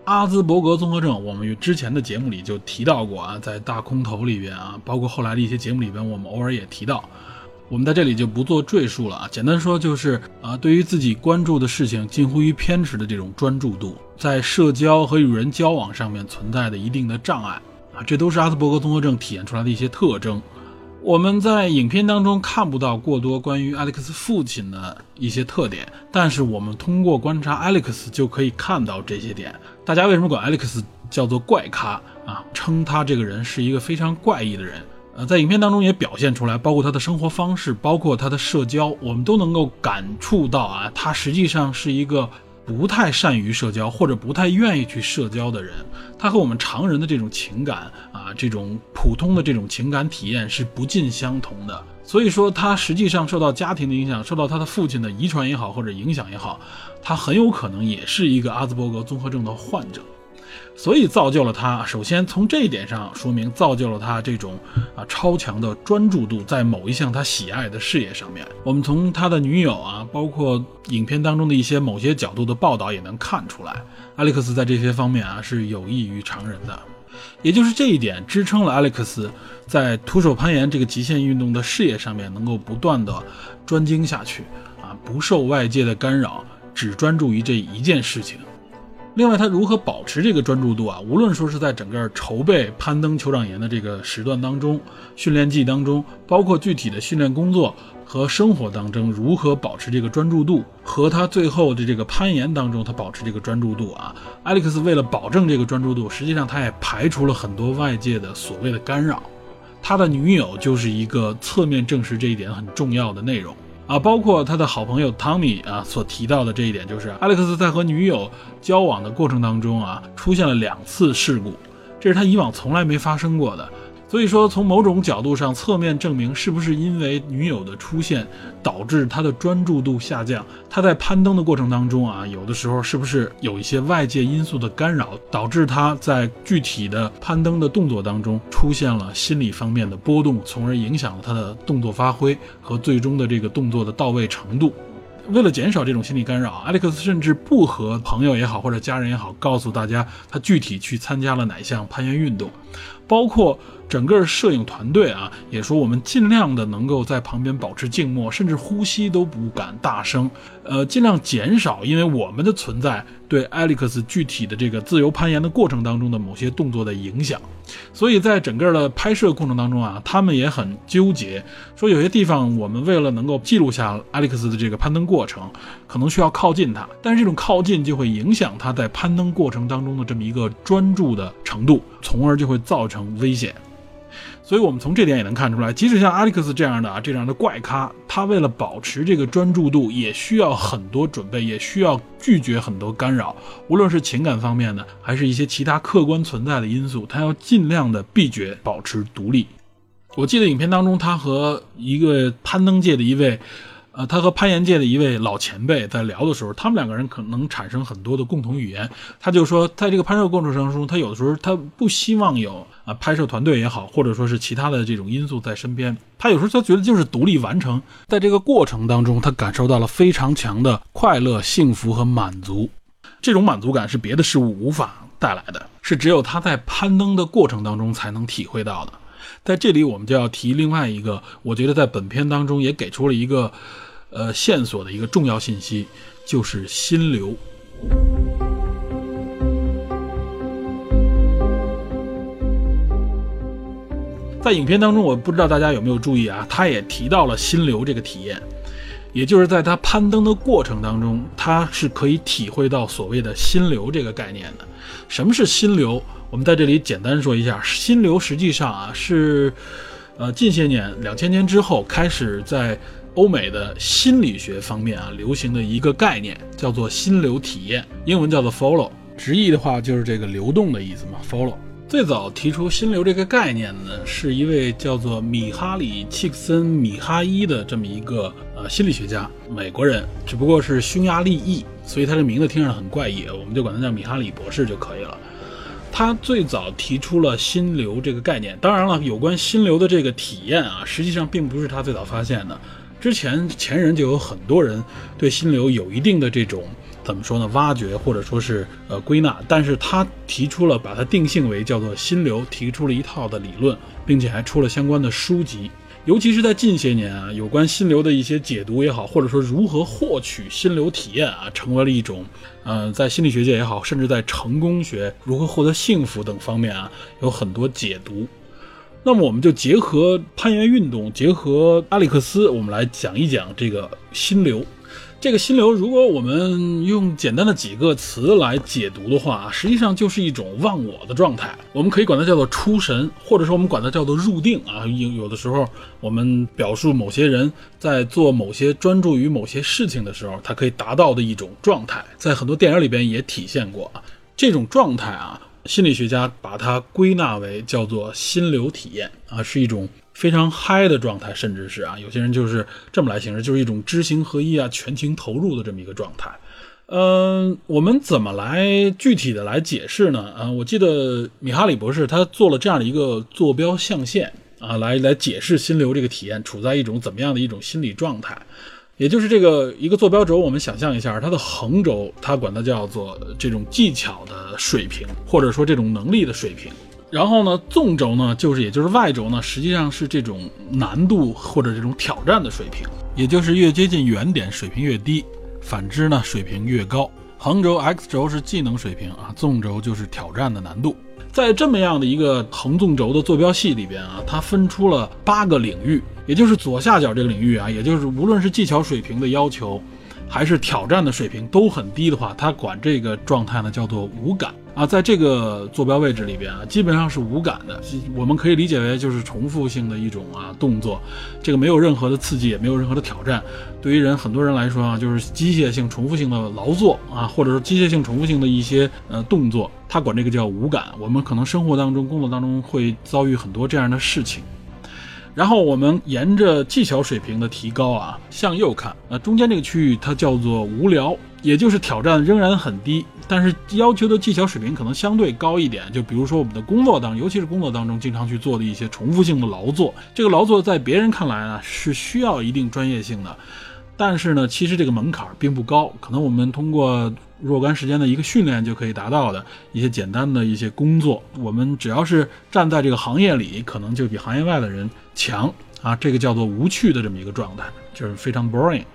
阿兹伯格综合症，我们之前的节目里就提到过啊，在大空头里边啊，包括后来的一些节目里边，我们偶尔也提到。我们在这里就不做赘述了啊，简单说就是啊，对于自己关注的事情近乎于偏执的这种专注度，在社交和与人交往上面存在的一定的障碍啊，这都是阿斯伯格综合症体现出来的一些特征。我们在影片当中看不到过多关于艾利克斯父亲的一些特点，但是我们通过观察艾利克斯就可以看到这些点。大家为什么管艾利克斯叫做怪咖啊？称他这个人是一个非常怪异的人。在影片当中也表现出来，包括他的生活方式，包括他的社交，我们都能够感触到啊，他实际上是一个不太善于社交或者不太愿意去社交的人。他和我们常人的这种情感啊，这种普通的这种情感体验是不尽相同的。所以说，他实际上受到家庭的影响，受到他的父亲的遗传也好，或者影响也好，他很有可能也是一个阿兹伯格综合症的患者。所以造就了他。首先从这一点上说明，造就了他这种啊超强的专注度，在某一项他喜爱的事业上面。我们从他的女友啊，包括影片当中的一些某些角度的报道也能看出来，艾利克斯在这些方面啊是有异于常人的。也就是这一点支撑了艾利克斯在徒手攀岩这个极限运动的事业上面能够不断的专精下去啊，不受外界的干扰，只专注于这一件事情。另外，他如何保持这个专注度啊？无论说是在整个筹备攀登酋长岩的这个时段当中，训练季当中，包括具体的训练工作和生活当中，如何保持这个专注度，和他最后的这个攀岩当中，他保持这个专注度啊？艾利克斯为了保证这个专注度，实际上他也排除了很多外界的所谓的干扰。他的女友就是一个侧面证实这一点很重要的内容。啊，包括他的好朋友汤米啊所提到的这一点，就是艾利克斯在和女友交往的过程当中啊，出现了两次事故，这是他以往从来没发生过的。所以说，从某种角度上侧面证明，是不是因为女友的出现导致他的专注度下降？他在攀登的过程当中啊，有的时候是不是有一些外界因素的干扰，导致他在具体的攀登的动作当中出现了心理方面的波动，从而影响了他的动作发挥和最终的这个动作的到位程度？为了减少这种心理干扰，艾利克斯甚至不和朋友也好或者家人也好告诉大家他具体去参加了哪项攀岩运动，包括。整个摄影团队啊，也说我们尽量的能够在旁边保持静默，甚至呼吸都不敢大声，呃，尽量减少因为我们的存在对艾利克斯具体的这个自由攀岩的过程当中的某些动作的影响。所以在整个的拍摄过程当中啊，他们也很纠结，说有些地方我们为了能够记录下艾利克斯的这个攀登过程，可能需要靠近他，但是这种靠近就会影响他在攀登过程当中的这么一个专注的程度，从而就会造成危险。所以，我们从这点也能看出来，即使像阿历克斯这样的啊，这样的怪咖，他为了保持这个专注度，也需要很多准备，也需要拒绝很多干扰，无论是情感方面的，还是一些其他客观存在的因素，他要尽量的避绝，保持独立。我记得影片当中，他和一个攀登界的一位呃，他和攀岩界的一位老前辈在聊的时候，他们两个人可能产生很多的共同语言。他就说，在这个拍摄过程当中，他有的时候他不希望有啊拍摄团队也好，或者说是其他的这种因素在身边。他有时候他觉得就是独立完成，在这个过程当中，他感受到了非常强的快乐、幸福和满足。这种满足感是别的事物无法带来的，是只有他在攀登的过程当中才能体会到的。在这里，我们就要提另外一个，我觉得在本片当中也给出了一个，呃，线索的一个重要信息，就是心流。在影片当中，我不知道大家有没有注意啊，他也提到了心流这个体验，也就是在他攀登的过程当中，他是可以体会到所谓的心流这个概念的。什么是心流？我们在这里简单说一下，心流实际上啊是，呃，近些年两千年之后开始在欧美的心理学方面啊流行的一个概念，叫做心流体验，英文叫做 follow，直译的话就是这个流动的意思嘛，follow。最早提出心流这个概念呢，是一位叫做米哈里契克森米哈伊的这么一个呃心理学家，美国人，只不过是匈牙利裔，所以他的名字听上很怪异，我们就管他叫米哈里博士就可以了。他最早提出了心流这个概念，当然了，有关心流的这个体验啊，实际上并不是他最早发现的。之前前人就有很多人对心流有一定的这种怎么说呢？挖掘或者说是呃归纳，但是他提出了把它定性为叫做心流，提出了一套的理论，并且还出了相关的书籍。尤其是在近些年啊，有关心流的一些解读也好，或者说如何获取心流体验啊，成为了一种，呃，在心理学界也好，甚至在成功学如何获得幸福等方面啊，有很多解读。那么，我们就结合攀岩运动，结合阿里克斯，我们来讲一讲这个心流。这个心流，如果我们用简单的几个词来解读的话，实际上就是一种忘我的状态。我们可以管它叫做出神，或者说我们管它叫做入定啊。有有的时候，我们表述某些人在做某些专注于某些事情的时候，他可以达到的一种状态，在很多电影里边也体现过啊。这种状态啊，心理学家把它归纳为叫做心流体验啊，是一种。非常嗨的状态，甚至是啊，有些人就是这么来形容，就是一种知行合一啊，全情投入的这么一个状态。嗯，我们怎么来具体的来解释呢？啊，我记得米哈里博士他做了这样的一个坐标象限啊，来来解释心流这个体验处在一种怎么样的一种心理状态，也就是这个一个坐标轴，我们想象一下，它的横轴，它管它叫做这种技巧的水平，或者说这种能力的水平。然后呢，纵轴呢，就是也就是 y 轴呢，实际上是这种难度或者这种挑战的水平，也就是越接近原点水平越低，反之呢水平越高。横轴 x 轴是技能水平啊，纵轴就是挑战的难度。在这么样的一个横纵轴的坐标系里边啊，它分出了八个领域，也就是左下角这个领域啊，也就是无论是技巧水平的要求，还是挑战的水平都很低的话，它管这个状态呢叫做无感。啊，在这个坐标位置里边啊，基本上是无感的，我们可以理解为就是重复性的一种啊动作，这个没有任何的刺激，也没有任何的挑战。对于人很多人来说啊，就是机械性、重复性的劳作啊，或者说机械性、重复性的一些呃动作，他管这个叫无感。我们可能生活当中、工作当中会遭遇很多这样的事情。然后我们沿着技巧水平的提高啊，向右看，呃，中间这个区域它叫做无聊。也就是挑战仍然很低，但是要求的技巧水平可能相对高一点。就比如说我们的工作当，尤其是工作当中经常去做的一些重复性的劳作，这个劳作在别人看来呢是需要一定专业性的，但是呢，其实这个门槛并不高，可能我们通过若干时间的一个训练就可以达到的一些简单的一些工作，我们只要是站在这个行业里，可能就比行业外的人强啊。这个叫做无趣的这么一个状态，就是非常 boring。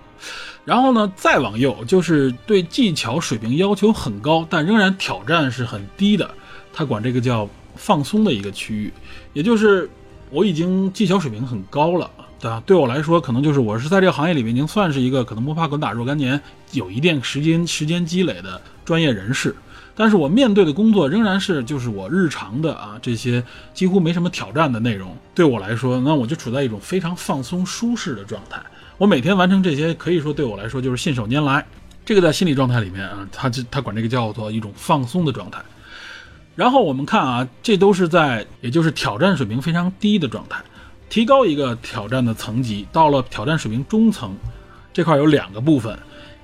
然后呢，再往右就是对技巧水平要求很高，但仍然挑战是很低的。他管这个叫放松的一个区域，也就是我已经技巧水平很高了，对吧？对我来说，可能就是我是在这个行业里面已经算是一个可能摸爬滚打若干年，有一定时间时间积累的专业人士。但是我面对的工作仍然是就是我日常的啊这些几乎没什么挑战的内容。对我来说，那我就处在一种非常放松舒适的状态。我每天完成这些，可以说对我来说就是信手拈来。这个在心理状态里面啊，他他管这个叫做一种放松的状态。然后我们看啊，这都是在也就是挑战水平非常低的状态。提高一个挑战的层级，到了挑战水平中层，这块有两个部分，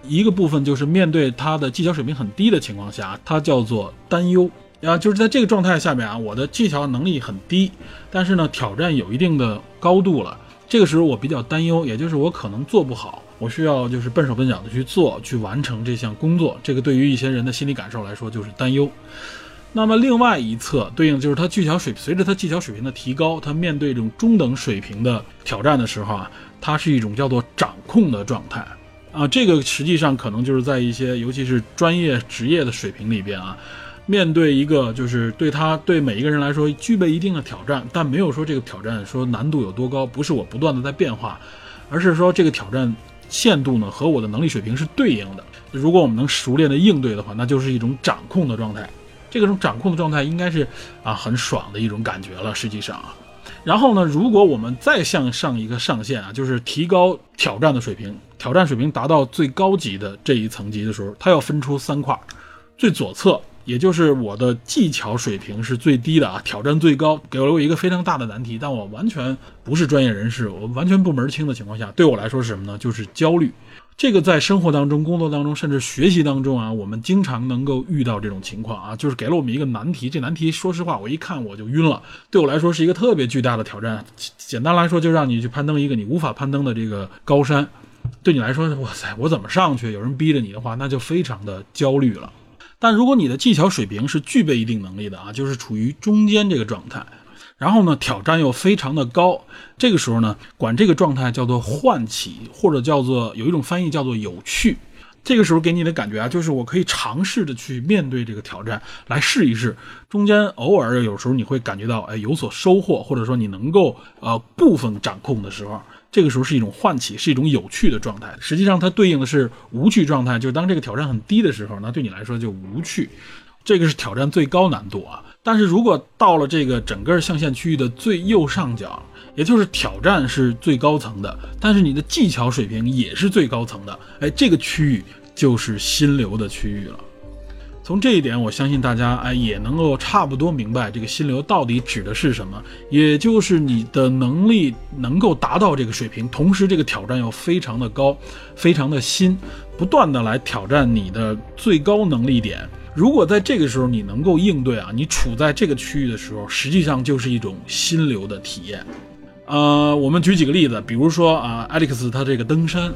一个部分就是面对他的技巧水平很低的情况下，它叫做担忧。啊，就是在这个状态下面啊，我的技巧能力很低，但是呢，挑战有一定的高度了，这个时候我比较担忧，也就是我可能做不好，我需要就是笨手笨脚的去做，去完成这项工作，这个对于一些人的心理感受来说就是担忧。那么另外一侧对应就是他技巧水，随着他技巧水平的提高，他面对这种中等水平的挑战的时候啊，它是一种叫做掌控的状态啊。这个实际上可能就是在一些尤其是专业职业的水平里边啊，面对一个就是对他对每一个人来说具备一定的挑战，但没有说这个挑战说难度有多高，不是我不断的在变化，而是说这个挑战限度呢和我的能力水平是对应的。如果我们能熟练的应对的话，那就是一种掌控的状态。这种掌控的状态应该是啊很爽的一种感觉了，实际上啊，然后呢，如果我们再向上一个上限啊，就是提高挑战的水平，挑战水平达到最高级的这一层级的时候，它要分出三块，最左侧也就是我的技巧水平是最低的啊，挑战最高，给了我一个非常大的难题，但我完全不是专业人士，我完全不门清的情况下，对我来说是什么呢？就是焦虑。这个在生活当中、工作当中，甚至学习当中啊，我们经常能够遇到这种情况啊，就是给了我们一个难题。这难题，说实话，我一看我就晕了。对我来说是一个特别巨大的挑战。简单来说，就让你去攀登一个你无法攀登的这个高山。对你来说，哇塞，我怎么上去？有人逼着你的话，那就非常的焦虑了。但如果你的技巧水平是具备一定能力的啊，就是处于中间这个状态。然后呢，挑战又非常的高，这个时候呢，管这个状态叫做唤起，或者叫做有一种翻译叫做有趣。这个时候给你的感觉啊，就是我可以尝试着去面对这个挑战，来试一试。中间偶尔有时候你会感觉到，哎，有所收获，或者说你能够呃部分掌控的时候，这个时候是一种唤起，是一种有趣的状态。实际上它对应的是无趣状态，就是当这个挑战很低的时候，那对你来说就无趣。这个是挑战最高难度啊。但是如果到了这个整个象限区域的最右上角，也就是挑战是最高层的，但是你的技巧水平也是最高层的，哎，这个区域就是心流的区域了。从这一点，我相信大家哎也能够差不多明白这个心流到底指的是什么，也就是你的能力能够达到这个水平，同时这个挑战又非常的高，非常的新，不断的来挑战你的最高能力点。如果在这个时候你能够应对啊，你处在这个区域的时候，实际上就是一种心流的体验。呃，我们举几个例子，比如说啊，艾利克斯他这个登山，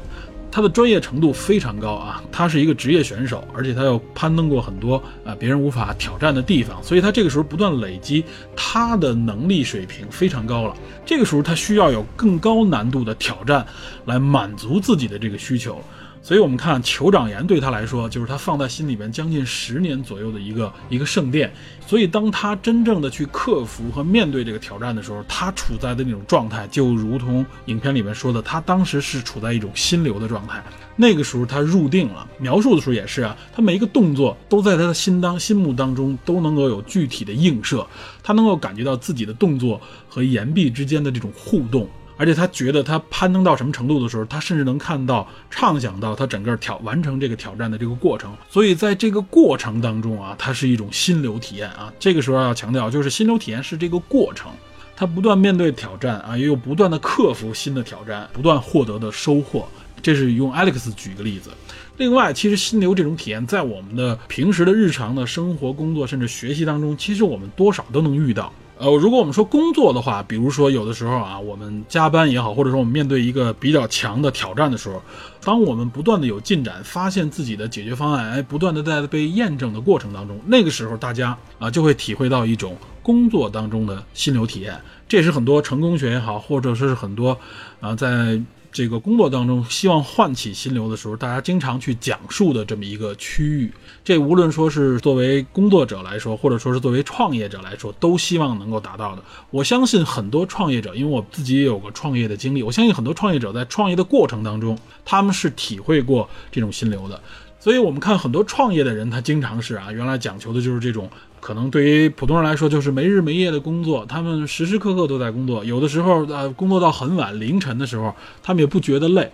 他的专业程度非常高啊，他是一个职业选手，而且他又攀登过很多啊别人无法挑战的地方，所以他这个时候不断累积他的能力水平非常高了。这个时候他需要有更高难度的挑战来满足自己的这个需求。所以，我们看酋长岩对他来说，就是他放在心里边将近十年左右的一个一个圣殿。所以，当他真正的去克服和面对这个挑战的时候，他处在的那种状态，就如同影片里面说的，他当时是处在一种心流的状态。那个时候，他入定了。描述的时候也是啊，他每一个动作都在他的心当心目当中都能够有具体的映射，他能够感觉到自己的动作和岩壁之间的这种互动。而且他觉得他攀登到什么程度的时候，他甚至能看到、畅想到他整个挑完成这个挑战的这个过程。所以在这个过程当中啊，它是一种心流体验啊。这个时候要强调，就是心流体验是这个过程，他不断面对挑战啊，也有不断的克服新的挑战，不断获得的收获。这是用 Alex 举一个例子。另外，其实心流这种体验，在我们的平时的日常的生活、工作甚至学习当中，其实我们多少都能遇到。呃，如果我们说工作的话，比如说有的时候啊，我们加班也好，或者说我们面对一个比较强的挑战的时候，当我们不断的有进展，发现自己的解决方案，哎，不断的在被验证的过程当中，那个时候大家啊就会体会到一种工作当中的心流体验。这也是很多成功学也好，或者说是很多啊在。这个工作当中，希望唤起心流的时候，大家经常去讲述的这么一个区域，这无论说是作为工作者来说，或者说是作为创业者来说，都希望能够达到的。我相信很多创业者，因为我自己也有过创业的经历，我相信很多创业者在创业的过程当中，他们是体会过这种心流的。所以，我们看很多创业的人，他经常是啊，原来讲求的就是这种，可能对于普通人来说，就是没日没夜的工作，他们时时刻刻都在工作，有的时候呃，工作到很晚凌晨的时候，他们也不觉得累，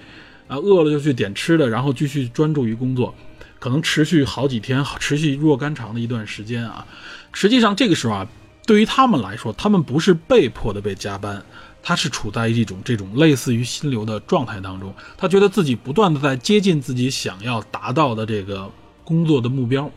啊，饿了就去点吃的，然后继续专注于工作，可能持续好几天，持续若干长的一段时间啊。实际上，这个时候啊，对于他们来说，他们不是被迫的被加班。他是处在一种这种类似于心流的状态当中，他觉得自己不断的在接近自己想要达到的这个工作的目标，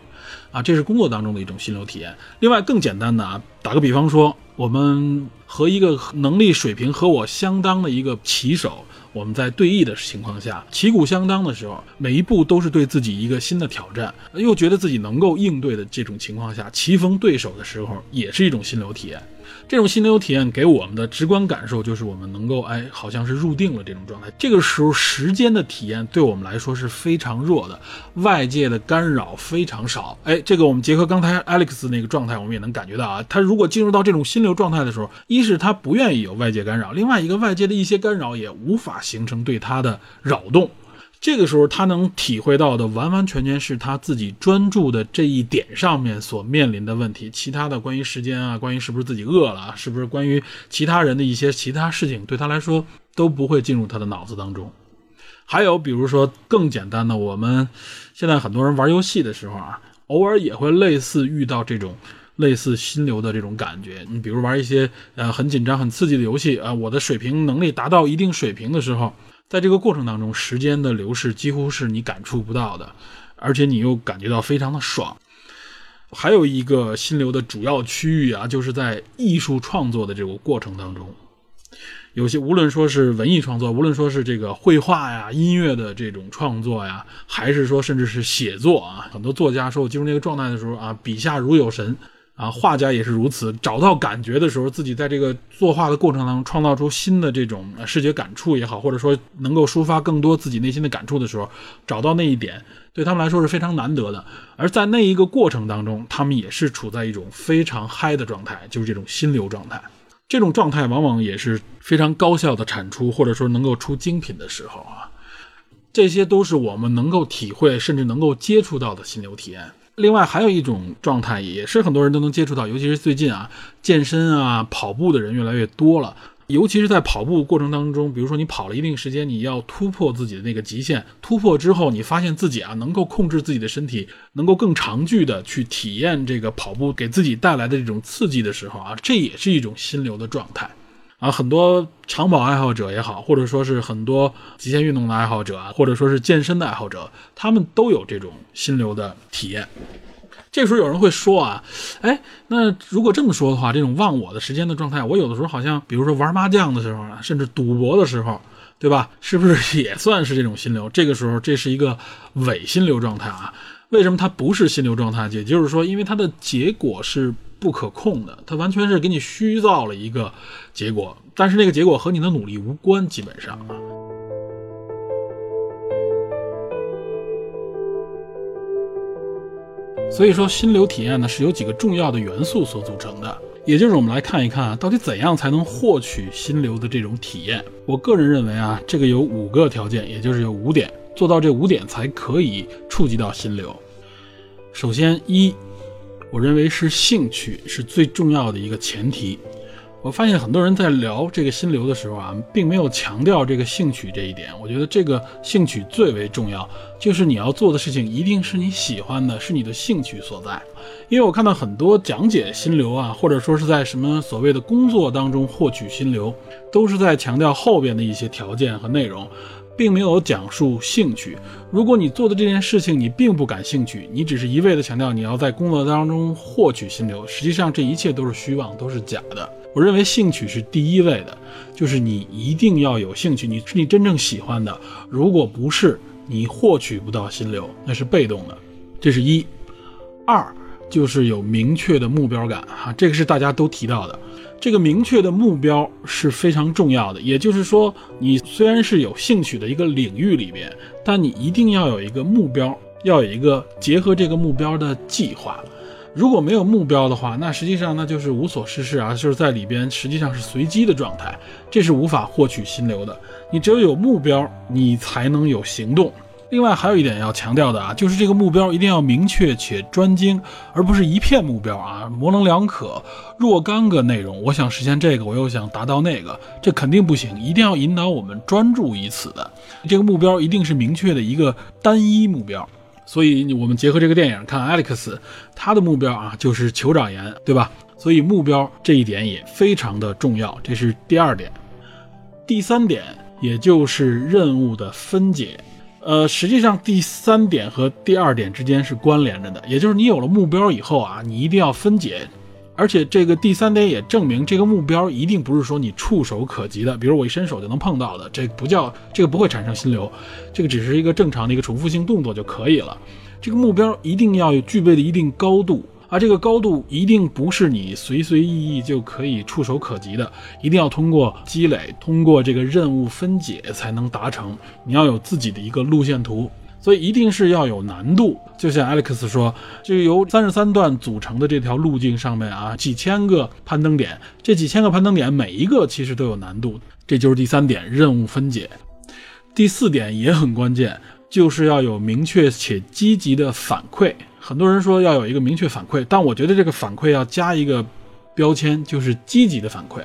啊，这是工作当中的一种心流体验。另外更简单的啊，打个比方说，我们和一个能力水平和我相当的一个棋手。我们在对弈的情况下，旗鼓相当的时候，每一步都是对自己一个新的挑战，又觉得自己能够应对的这种情况下，棋逢对手的时候，也是一种心流体验。这种心流体验给我们的直观感受就是，我们能够哎，好像是入定了这种状态。这个时候，时间的体验对我们来说是非常弱的，外界的干扰非常少。哎，这个我们结合刚才 Alex 那个状态，我们也能感觉到啊，他如果进入到这种心流状态的时候，一是他不愿意有外界干扰，另外一个外界的一些干扰也无法形成对他的扰动。这个时候，他能体会到的完完全全是他自己专注的这一点上面所面临的问题，其他的关于时间啊，关于是不是自己饿了，是不是关于其他人的一些其他事情，对他来说都不会进入他的脑子当中。还有，比如说更简单的，我们现在很多人玩游戏的时候啊，偶尔也会类似遇到这种类似心流的这种感觉。你比如玩一些呃很紧张、很刺激的游戏啊，我的水平能力达到一定水平的时候。在这个过程当中，时间的流逝几乎是你感触不到的，而且你又感觉到非常的爽。还有一个心流的主要区域啊，就是在艺术创作的这个过程当中，有些无论说是文艺创作，无论说是这个绘画呀、音乐的这种创作呀，还是说甚至是写作啊，很多作家说我进入那个状态的时候啊，笔下如有神。啊，画家也是如此，找到感觉的时候，自己在这个作画的过程当中创造出新的这种视觉感触也好，或者说能够抒发更多自己内心的感触的时候，找到那一点，对他们来说是非常难得的。而在那一个过程当中，他们也是处在一种非常嗨的状态，就是这种心流状态。这种状态往往也是非常高效的产出，或者说能够出精品的时候啊。这些都是我们能够体会，甚至能够接触到的心流体验。另外还有一种状态，也是很多人都能接触到，尤其是最近啊，健身啊、跑步的人越来越多了。尤其是在跑步过程当中，比如说你跑了一定时间，你要突破自己的那个极限，突破之后，你发现自己啊能够控制自己的身体，能够更长距的去体验这个跑步给自己带来的这种刺激的时候啊，这也是一种心流的状态。啊，很多长跑爱好者也好，或者说是很多极限运动的爱好者啊，或者说是健身的爱好者，他们都有这种心流的体验。这时候有人会说啊，哎，那如果这么说的话，这种忘我的时间的状态，我有的时候好像，比如说玩麻将的时候啊，甚至赌博的时候，对吧？是不是也算是这种心流？这个时候这是一个伪心流状态啊？为什么它不是心流状态？也就是说，因为它的结果是。不可控的，它完全是给你虚造了一个结果，但是那个结果和你的努力无关，基本上啊。所以说，心流体验呢是由几个重要的元素所组成的，也就是我们来看一看啊，到底怎样才能获取心流的这种体验。我个人认为啊，这个有五个条件，也就是有五点，做到这五点才可以触及到心流。首先一。我认为是兴趣是最重要的一个前提。我发现很多人在聊这个心流的时候啊，并没有强调这个兴趣这一点。我觉得这个兴趣最为重要，就是你要做的事情一定是你喜欢的，是你的兴趣所在。因为我看到很多讲解心流啊，或者说是在什么所谓的工作当中获取心流，都是在强调后边的一些条件和内容。并没有讲述兴趣。如果你做的这件事情你并不感兴趣，你只是一味的强调你要在工作当中获取心流，实际上这一切都是虚妄，都是假的。我认为兴趣是第一位的，就是你一定要有兴趣，你是你真正喜欢的。如果不是，你获取不到心流，那是被动的。这是一。二就是有明确的目标感哈，这个是大家都提到的。这个明确的目标是非常重要的，也就是说，你虽然是有兴趣的一个领域里边，但你一定要有一个目标，要有一个结合这个目标的计划。如果没有目标的话，那实际上那就是无所事事啊，就是在里边实际上是随机的状态，这是无法获取心流的。你只有有目标，你才能有行动。另外还有一点要强调的啊，就是这个目标一定要明确且专精，而不是一片目标啊，模棱两可，若干个内容。我想实现这个，我又想达到那个，这肯定不行。一定要引导我们专注于此的这个目标，一定是明确的一个单一目标。所以，我们结合这个电影看，Alex 他的目标啊就是酋长岩，对吧？所以目标这一点也非常的重要，这是第二点。第三点，也就是任务的分解。呃，实际上第三点和第二点之间是关联着的，也就是你有了目标以后啊，你一定要分解。而且这个第三点也证明，这个目标一定不是说你触手可及的，比如我一伸手就能碰到的，这不叫这个不会产生心流，这个只是一个正常的一个重复性动作就可以了。这个目标一定要有具备的一定高度。啊，这个高度一定不是你随随意意就可以触手可及的，一定要通过积累，通过这个任务分解才能达成。你要有自己的一个路线图，所以一定是要有难度。就像 Alex 说，就由三十三段组成的这条路径上面啊，几千个攀登点，这几千个攀登点每一个其实都有难度。这就是第三点，任务分解。第四点也很关键，就是要有明确且积极的反馈。很多人说要有一个明确反馈，但我觉得这个反馈要加一个标签，就是积极的反馈。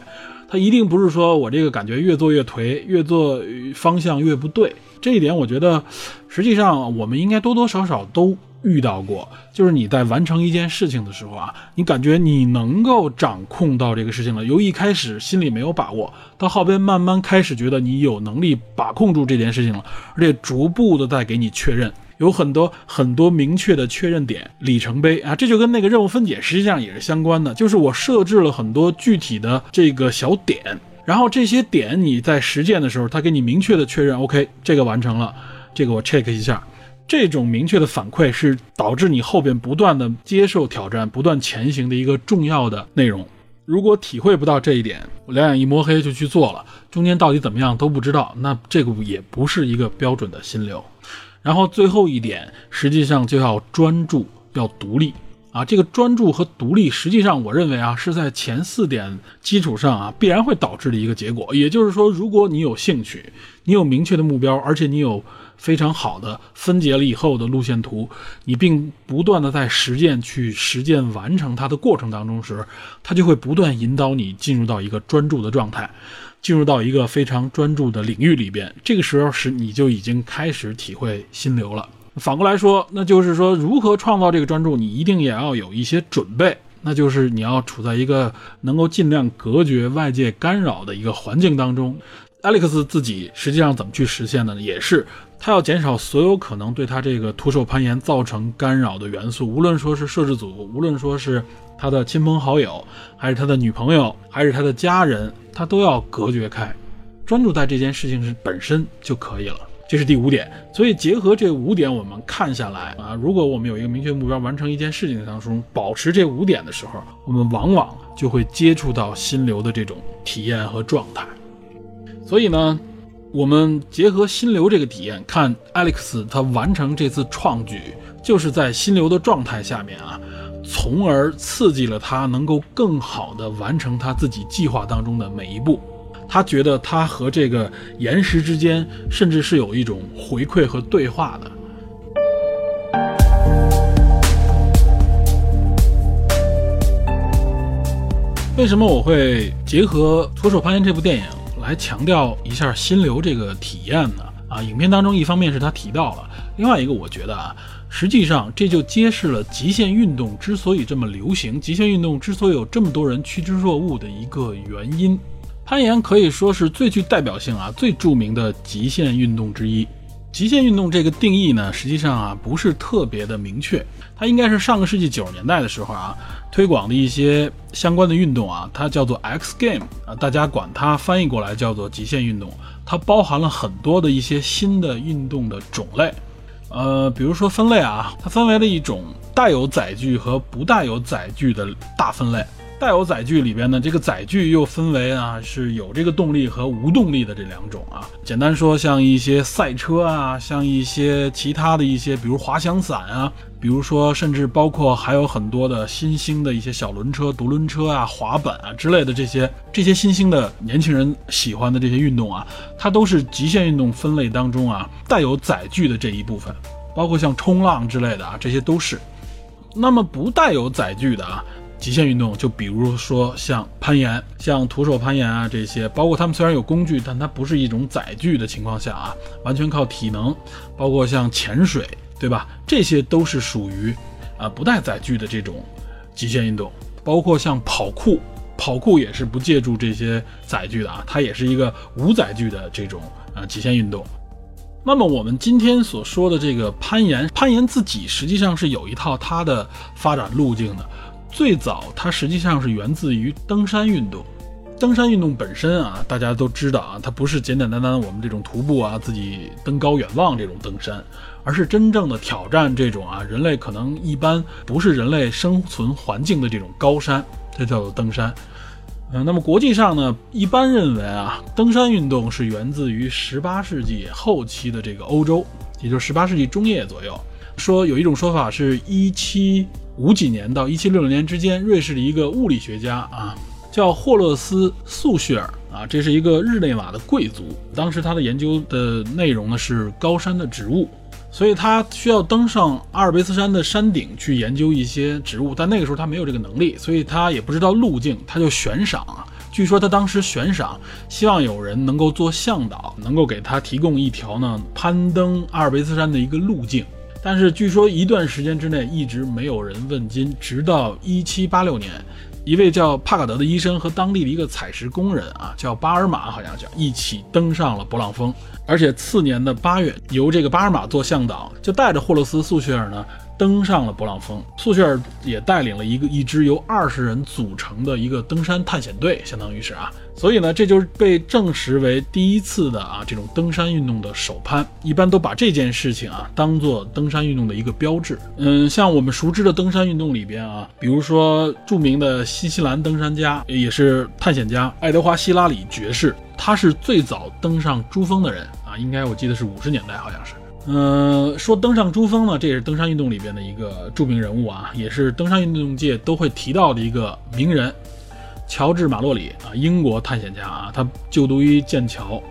它一定不是说我这个感觉越做越颓，越做方向越不对。这一点我觉得，实际上我们应该多多少少都。遇到过，就是你在完成一件事情的时候啊，你感觉你能够掌控到这个事情了。由一开始心里没有把握，到后边慢慢开始觉得你有能力把控住这件事情了，而且逐步的在给你确认，有很多很多明确的确认点里程碑啊，这就跟那个任务分解实际上也是相关的，就是我设置了很多具体的这个小点，然后这些点你在实践的时候，他给你明确的确认，OK，这个完成了，这个我 check 一下。这种明确的反馈是导致你后边不断的接受挑战、不断前行的一个重要的内容。如果体会不到这一点，我两眼一摸黑就去做了，中间到底怎么样都不知道，那这个也不是一个标准的心流。然后最后一点，实际上就要专注、要独立啊。这个专注和独立，实际上我认为啊，是在前四点基础上啊，必然会导致的一个结果。也就是说，如果你有兴趣，你有明确的目标，而且你有。非常好的分解了以后的路线图，你并不断的在实践去实践完成它的过程当中时，它就会不断引导你进入到一个专注的状态，进入到一个非常专注的领域里边。这个时候是你就已经开始体会心流了。反过来说，那就是说如何创造这个专注，你一定也要有一些准备，那就是你要处在一个能够尽量隔绝外界干扰的一个环境当中。Alex 自己实际上怎么去实现的呢？也是。他要减少所有可能对他这个徒手攀岩造成干扰的元素，无论说是摄制组，无论说是他的亲朋好友，还是他的女朋友，还是他的家人，他都要隔绝开，专注在这件事情是本身就可以了。这是第五点。所以结合这五点，我们看下来啊，如果我们有一个明确目标，完成一件事情当中，保持这五点的时候，我们往往就会接触到心流的这种体验和状态。所以呢。我们结合心流这个体验，看 Alex 他完成这次创举，就是在心流的状态下面啊，从而刺激了他能够更好的完成他自己计划当中的每一步。他觉得他和这个岩石之间，甚至是有一种回馈和对话的。为什么我会结合《徒手攀岩》这部电影？来强调一下心流这个体验呢？啊，影片当中一方面是他提到了，另外一个我觉得啊，实际上这就揭示了极限运动之所以这么流行，极限运动之所以有这么多人趋之若鹜的一个原因。攀岩可以说是最具代表性啊、最著名的极限运动之一。极限运动这个定义呢，实际上啊不是特别的明确，它应该是上个世纪九十年代的时候啊推广的一些相关的运动啊，它叫做 X Game 啊，大家管它翻译过来叫做极限运动，它包含了很多的一些新的运动的种类，呃，比如说分类啊，它分为了一种带有载具和不带有载具的大分类。带有载具里边呢，这个载具又分为啊是有这个动力和无动力的这两种啊。简单说，像一些赛车啊，像一些其他的一些，比如滑翔伞啊，比如说甚至包括还有很多的新兴的一些小轮车、独轮车啊、滑板啊之类的这些这些新兴的年轻人喜欢的这些运动啊，它都是极限运动分类当中啊带有载具的这一部分，包括像冲浪之类的啊，这些都是。那么不带有载具的啊。极限运动，就比如说像攀岩、像徒手攀岩啊这些，包括他们虽然有工具，但它不是一种载具的情况下啊，完全靠体能。包括像潜水，对吧？这些都是属于啊不带载具的这种极限运动。包括像跑酷，跑酷也是不借助这些载具的啊，它也是一个无载具的这种呃极限运动。那么我们今天所说的这个攀岩，攀岩自己实际上是有一套它的发展路径的。最早它实际上是源自于登山运动。登山运动本身啊，大家都知道啊，它不是简简单单我们这种徒步啊，自己登高远望这种登山，而是真正的挑战这种啊，人类可能一般不是人类生存环境的这种高山，这叫做登山。嗯，那么国际上呢，一般认为啊，登山运动是源自于十八世纪后期的这个欧洲，也就是十八世纪中叶左右。说有一种说法是一七五几年到一七六零年之间，瑞士的一个物理学家啊。叫霍勒斯·素雪尔啊，这是一个日内瓦的贵族。当时他的研究的内容呢是高山的植物，所以他需要登上阿尔卑斯山的山顶去研究一些植物。但那个时候他没有这个能力，所以他也不知道路径，他就悬赏啊。据说他当时悬赏，希望有人能够做向导，能够给他提供一条呢攀登阿尔卑斯山的一个路径。但是据说一段时间之内一直没有人问津，直到一七八六年。一位叫帕卡德的医生和当地的一个采石工人啊，叫巴尔玛，好像叫一起登上了勃朗峰，而且次年的八月，由这个巴尔玛做向导，就带着霍洛斯·素雪尔呢。登上了勃朗峰，苏雪尔也带领了一个一支由二十人组成的一个登山探险队，相当于是啊，所以呢，这就是被证实为第一次的啊这种登山运动的首攀，一般都把这件事情啊当做登山运动的一个标志。嗯，像我们熟知的登山运动里边啊，比如说著名的新西兰登山家也是探险家爱德华希拉里爵士，他是最早登上珠峰的人啊，应该我记得是五十年代，好像是。嗯，说登上珠峰呢，这也是登山运动里边的一个著名人物啊，也是登山运动界都会提到的一个名人，乔治·马洛里啊，英国探险家啊，他就读于剑桥，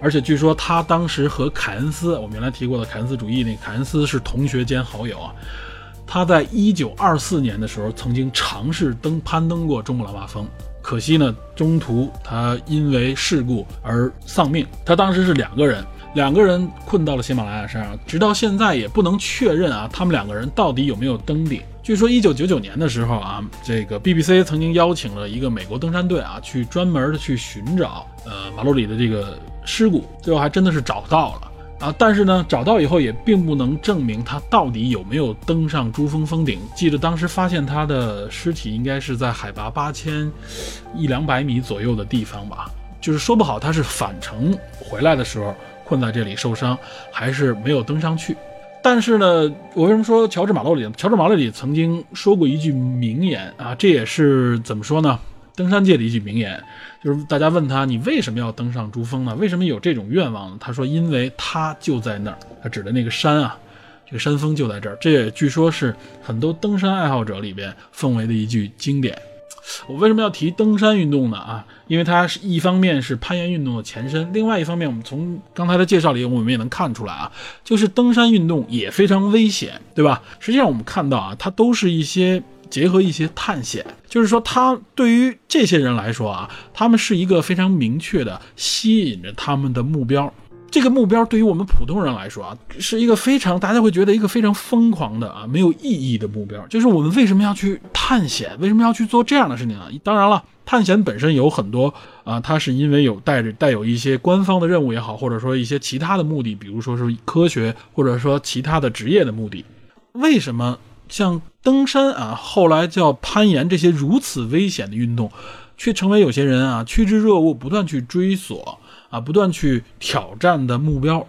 而且据说他当时和凯恩斯，我们原来提过的凯恩斯主义那凯恩斯是同学兼好友啊，他在一九二四年的时候曾经尝试登攀登过珠穆朗玛峰，可惜呢，中途他因为事故而丧命，他当时是两个人。两个人困到了喜马拉雅山上，直到现在也不能确认啊，他们两个人到底有没有登顶？据说一九九九年的时候啊，这个 BBC 曾经邀请了一个美国登山队啊，去专门的去寻找呃马洛里的这个尸骨，最后还真的是找到了啊。但是呢，找到以后也并不能证明他到底有没有登上珠峰峰顶。记得当时发现他的尸体应该是在海拔八千一两百米左右的地方吧，就是说不好他是返程回来的时候。困在这里受伤，还是没有登上去。但是呢，我为什么说乔治马洛里？乔治马洛里曾经说过一句名言啊，这也是怎么说呢？登山界的一句名言，就是大家问他，你为什么要登上珠峰呢？为什么有这种愿望呢？他说，因为他就在那儿，他指的那个山啊，这个山峰就在这儿。这也据说是很多登山爱好者里边奉为的一句经典。我为什么要提登山运动呢？啊，因为它是一方面是攀岩运动的前身，另外一方面，我们从刚才的介绍里，我们也能看出来啊，就是登山运动也非常危险，对吧？实际上我们看到啊，它都是一些结合一些探险，就是说，它对于这些人来说啊，他们是一个非常明确的吸引着他们的目标。这个目标对于我们普通人来说啊，是一个非常大家会觉得一个非常疯狂的啊，没有意义的目标。就是我们为什么要去探险？为什么要去做这样的事情呢？当然了，探险本身有很多啊，它是因为有带着带有一些官方的任务也好，或者说一些其他的目的，比如说是科学，或者说其他的职业的目的。为什么像登山啊，后来叫攀岩这些如此危险的运动，却成为有些人啊趋之若鹜，不断去追索？啊，不断去挑战的目标，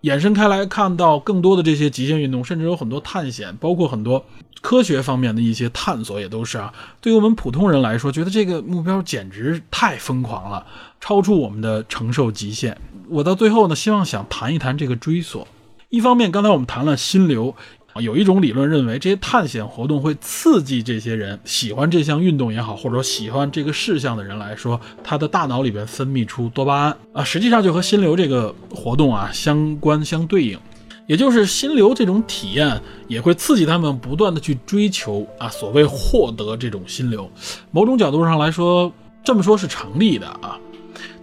延伸开来看到更多的这些极限运动，甚至有很多探险，包括很多科学方面的一些探索，也都是啊。对于我们普通人来说，觉得这个目标简直太疯狂了，超出我们的承受极限。我到最后呢，希望想谈一谈这个追索。一方面，刚才我们谈了心流。有一种理论认为，这些探险活动会刺激这些人喜欢这项运动也好，或者说喜欢这个事项的人来说，他的大脑里边分泌出多巴胺啊，实际上就和心流这个活动啊相关相对应，也就是心流这种体验也会刺激他们不断的去追求啊，所谓获得这种心流，某种角度上来说，这么说是成立的啊。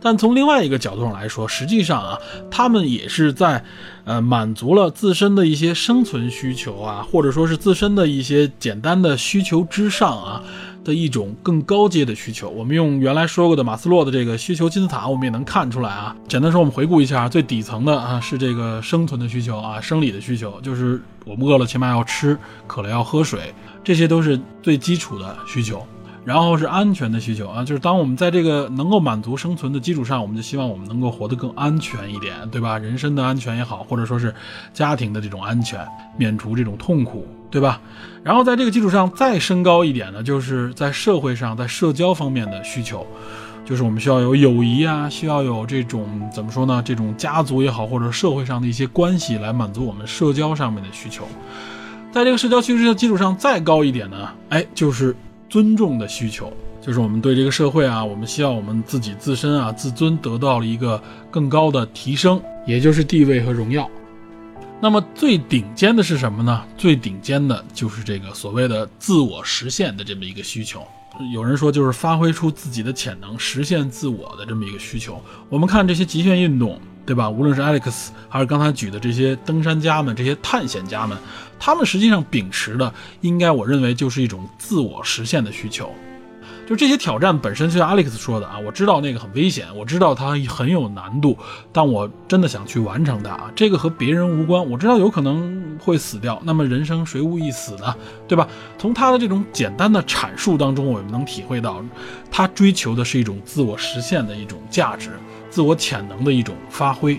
但从另外一个角度上来说，实际上啊，他们也是在，呃，满足了自身的一些生存需求啊，或者说是自身的一些简单的需求之上啊，的一种更高阶的需求。我们用原来说过的马斯洛的这个需求金字塔，我们也能看出来啊。简单说，我们回顾一下，最底层的啊是这个生存的需求啊，生理的需求，就是我们饿了起码要吃，渴了要喝水，这些都是最基础的需求。然后是安全的需求啊，就是当我们在这个能够满足生存的基础上，我们就希望我们能够活得更安全一点，对吧？人身的安全也好，或者说是家庭的这种安全，免除这种痛苦，对吧？然后在这个基础上再升高一点呢，就是在社会上，在社交方面的需求，就是我们需要有友谊啊，需要有这种怎么说呢？这种家族也好，或者社会上的一些关系来满足我们社交上面的需求。在这个社交需求的基础上再高一点呢，哎，就是。尊重的需求，就是我们对这个社会啊，我们希望我们自己自身啊，自尊得到了一个更高的提升，也就是地位和荣耀。那么最顶尖的是什么呢？最顶尖的就是这个所谓的自我实现的这么一个需求。有人说就是发挥出自己的潜能，实现自我的这么一个需求。我们看这些极限运动，对吧？无论是 Alex 还是刚才举的这些登山家们、这些探险家们。他们实际上秉持的，应该我认为就是一种自我实现的需求。就这些挑战本身，就像 Alex 说的啊，我知道那个很危险，我知道它很有难度，但我真的想去完成它啊。这个和别人无关，我知道有可能会死掉，那么人生谁无一死呢？对吧？从他的这种简单的阐述当中，我们能体会到，他追求的是一种自我实现的一种价值，自我潜能的一种发挥。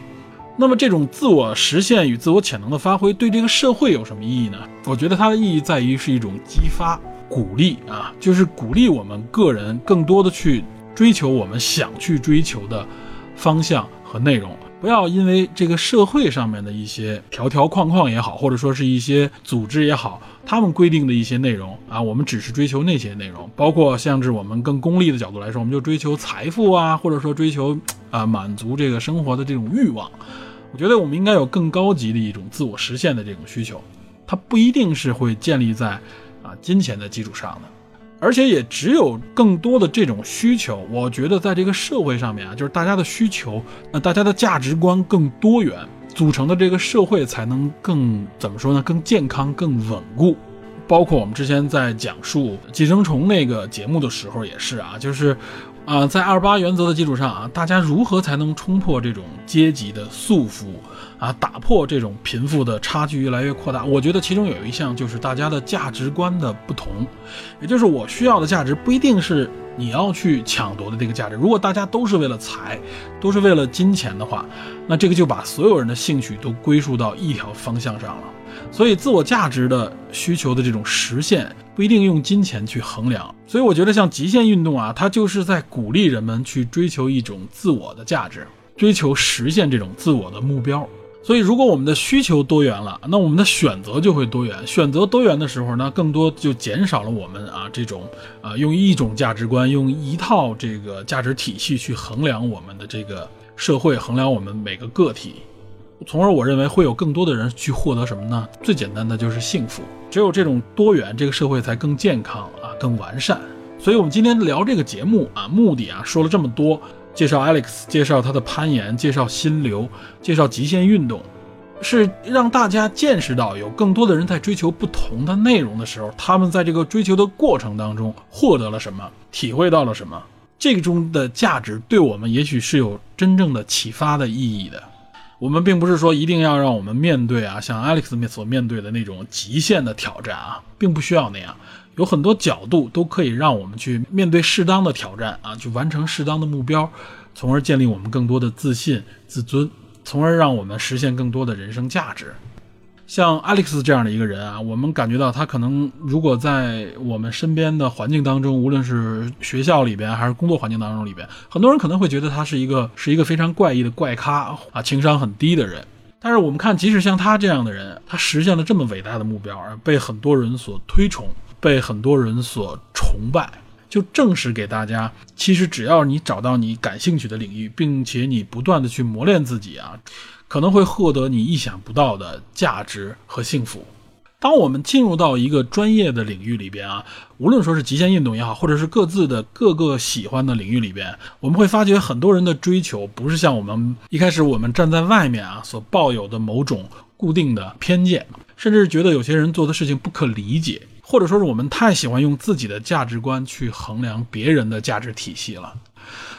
那么这种自我实现与自我潜能的发挥，对这个社会有什么意义呢？我觉得它的意义在于是一种激发、鼓励啊，就是鼓励我们个人更多的去追求我们想去追求的方向和内容。不要因为这个社会上面的一些条条框框也好，或者说是一些组织也好，他们规定的一些内容啊，我们只是追求那些内容。包括像是我们更功利的角度来说，我们就追求财富啊，或者说追求啊满足这个生活的这种欲望。我觉得我们应该有更高级的一种自我实现的这种需求，它不一定是会建立在啊金钱的基础上的，而且也只有更多的这种需求，我觉得在这个社会上面啊，就是大家的需求，那大家的价值观更多元组成的这个社会才能更怎么说呢？更健康、更稳固。包括我们之前在讲述《寄生虫》那个节目的时候也是啊，就是。啊，在二八原则的基础上啊，大家如何才能冲破这种阶级的束缚啊，打破这种贫富的差距越来越扩大？我觉得其中有一项就是大家的价值观的不同，也就是我需要的价值不一定是你要去抢夺的这个价值。如果大家都是为了财，都是为了金钱的话，那这个就把所有人的兴趣都归属到一条方向上了。所以，自我价值的需求的这种实现，不一定用金钱去衡量。所以，我觉得像极限运动啊，它就是在鼓励人们去追求一种自我的价值，追求实现这种自我的目标。所以，如果我们的需求多元了，那我们的选择就会多元。选择多元的时候呢，更多就减少了我们啊这种啊用一种价值观、用一套这个价值体系去衡量我们的这个社会，衡量我们每个个体。从而，我认为会有更多的人去获得什么呢？最简单的就是幸福。只有这种多元，这个社会才更健康啊，更完善。所以，我们今天聊这个节目啊，目的啊，说了这么多，介绍 Alex，介绍他的攀岩，介绍心流，介绍极限运动，是让大家见识到有更多的人在追求不同的内容的时候，他们在这个追求的过程当中获得了什么，体会到了什么，这个中的价值对我们也许是有真正的启发的意义的。我们并不是说一定要让我们面对啊，像 Alex 面所面对的那种极限的挑战啊，并不需要那样，有很多角度都可以让我们去面对适当的挑战啊，去完成适当的目标，从而建立我们更多的自信、自尊，从而让我们实现更多的人生价值。像 Alex 这样的一个人啊，我们感觉到他可能如果在我们身边的环境当中，无论是学校里边还是工作环境当中里边，很多人可能会觉得他是一个是一个非常怪异的怪咖啊，情商很低的人。但是我们看，即使像他这样的人，他实现了这么伟大的目标，而被很多人所推崇，被很多人所崇拜，就证实给大家，其实只要你找到你感兴趣的领域，并且你不断的去磨练自己啊。可能会获得你意想不到的价值和幸福。当我们进入到一个专业的领域里边啊，无论说是极限运动也好，或者是各自的各个喜欢的领域里边，我们会发觉很多人的追求不是像我们一开始我们站在外面啊所抱有的某种固定的偏见，甚至觉得有些人做的事情不可理解。或者说是我们太喜欢用自己的价值观去衡量别人的价值体系了。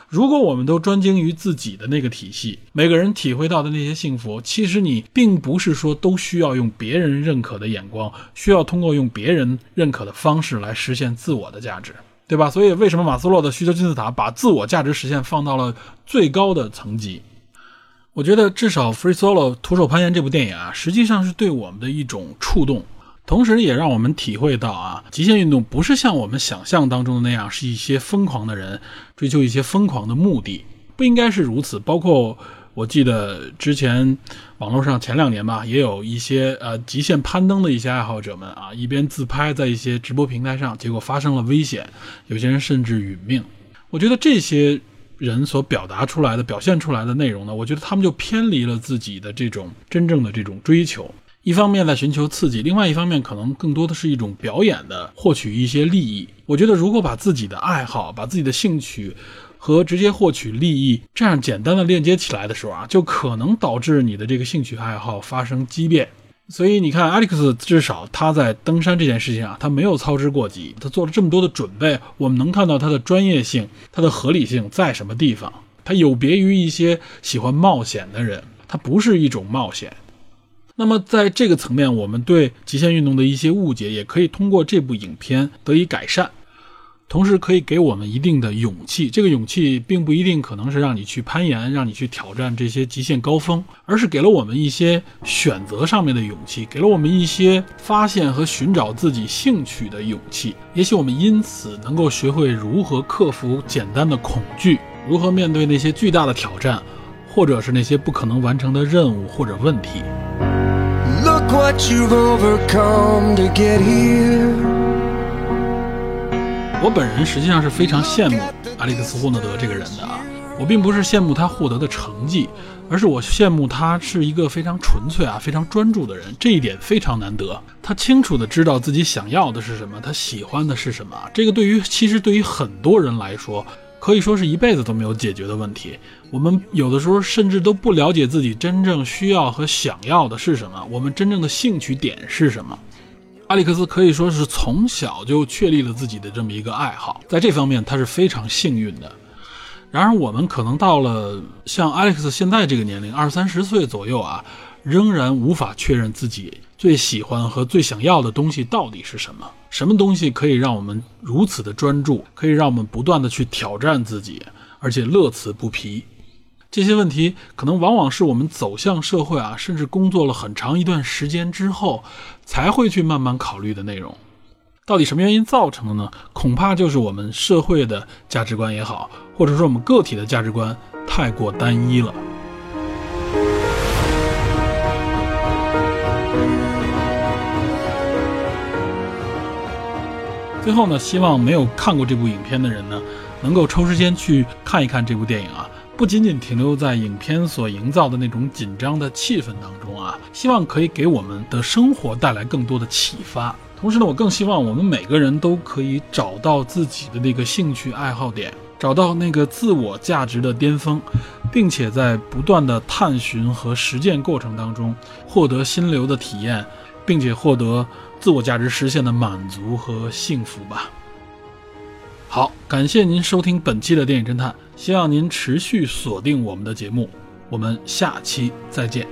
如果我们都专精于自己的那个体系，每个人体会到的那些幸福，其实你并不是说都需要用别人认可的眼光，需要通过用别人认可的方式来实现自我的价值，对吧？所以，为什么马斯洛的需求金字塔把自我价值实现放到了最高的层级？我觉得，至少《Free Solo》徒手攀岩这部电影啊，实际上是对我们的一种触动。同时，也让我们体会到啊，极限运动不是像我们想象当中的那样，是一些疯狂的人追求一些疯狂的目的，不应该是如此。包括我记得之前网络上前两年吧，也有一些呃极限攀登的一些爱好者们啊，一边自拍在一些直播平台上，结果发生了危险，有些人甚至殒命。我觉得这些人所表达出来的、表现出来的内容呢，我觉得他们就偏离了自己的这种真正的这种追求。一方面在寻求刺激，另外一方面可能更多的是一种表演的获取一些利益。我觉得如果把自己的爱好、把自己的兴趣和直接获取利益这样简单的链接起来的时候啊，就可能导致你的这个兴趣爱好发生畸变。所以你看，Alex 至少他在登山这件事情啊，他没有操之过急，他做了这么多的准备，我们能看到他的专业性、他的合理性在什么地方。他有别于一些喜欢冒险的人，他不是一种冒险。那么，在这个层面，我们对极限运动的一些误解，也可以通过这部影片得以改善，同时可以给我们一定的勇气。这个勇气并不一定可能是让你去攀岩，让你去挑战这些极限高峰，而是给了我们一些选择上面的勇气，给了我们一些发现和寻找自己兴趣的勇气。也许我们因此能够学会如何克服简单的恐惧，如何面对那些巨大的挑战，或者是那些不可能完成的任务或者问题。Look what you've overcome to get here 我本人实际上是非常羡慕阿历克斯·霍纳德这个人的啊，我并不是羡慕他获得的成绩，而是我羡慕他是一个非常纯粹啊、非常专注的人，这一点非常难得。他清楚的知道自己想要的是什么，他喜欢的是什么，这个对于其实对于很多人来说。可以说是一辈子都没有解决的问题。我们有的时候甚至都不了解自己真正需要和想要的是什么，我们真正的兴趣点是什么。阿里克斯可以说是从小就确立了自己的这么一个爱好，在这方面他是非常幸运的。然而，我们可能到了像阿里克斯现在这个年龄，二三十岁左右啊，仍然无法确认自己最喜欢和最想要的东西到底是什么。什么东西可以让我们如此的专注，可以让我们不断的去挑战自己，而且乐此不疲？这些问题可能往往是我们走向社会啊，甚至工作了很长一段时间之后，才会去慢慢考虑的内容。到底什么原因造成的呢？恐怕就是我们社会的价值观也好，或者说我们个体的价值观太过单一了。最后呢，希望没有看过这部影片的人呢，能够抽时间去看一看这部电影啊，不仅仅停留在影片所营造的那种紧张的气氛当中啊，希望可以给我们的生活带来更多的启发。同时呢，我更希望我们每个人都可以找到自己的那个兴趣爱好点，找到那个自我价值的巅峰，并且在不断的探寻和实践过程当中，获得心流的体验，并且获得。自我价值实现的满足和幸福吧。好，感谢您收听本期的电影侦探，希望您持续锁定我们的节目，我们下期再见。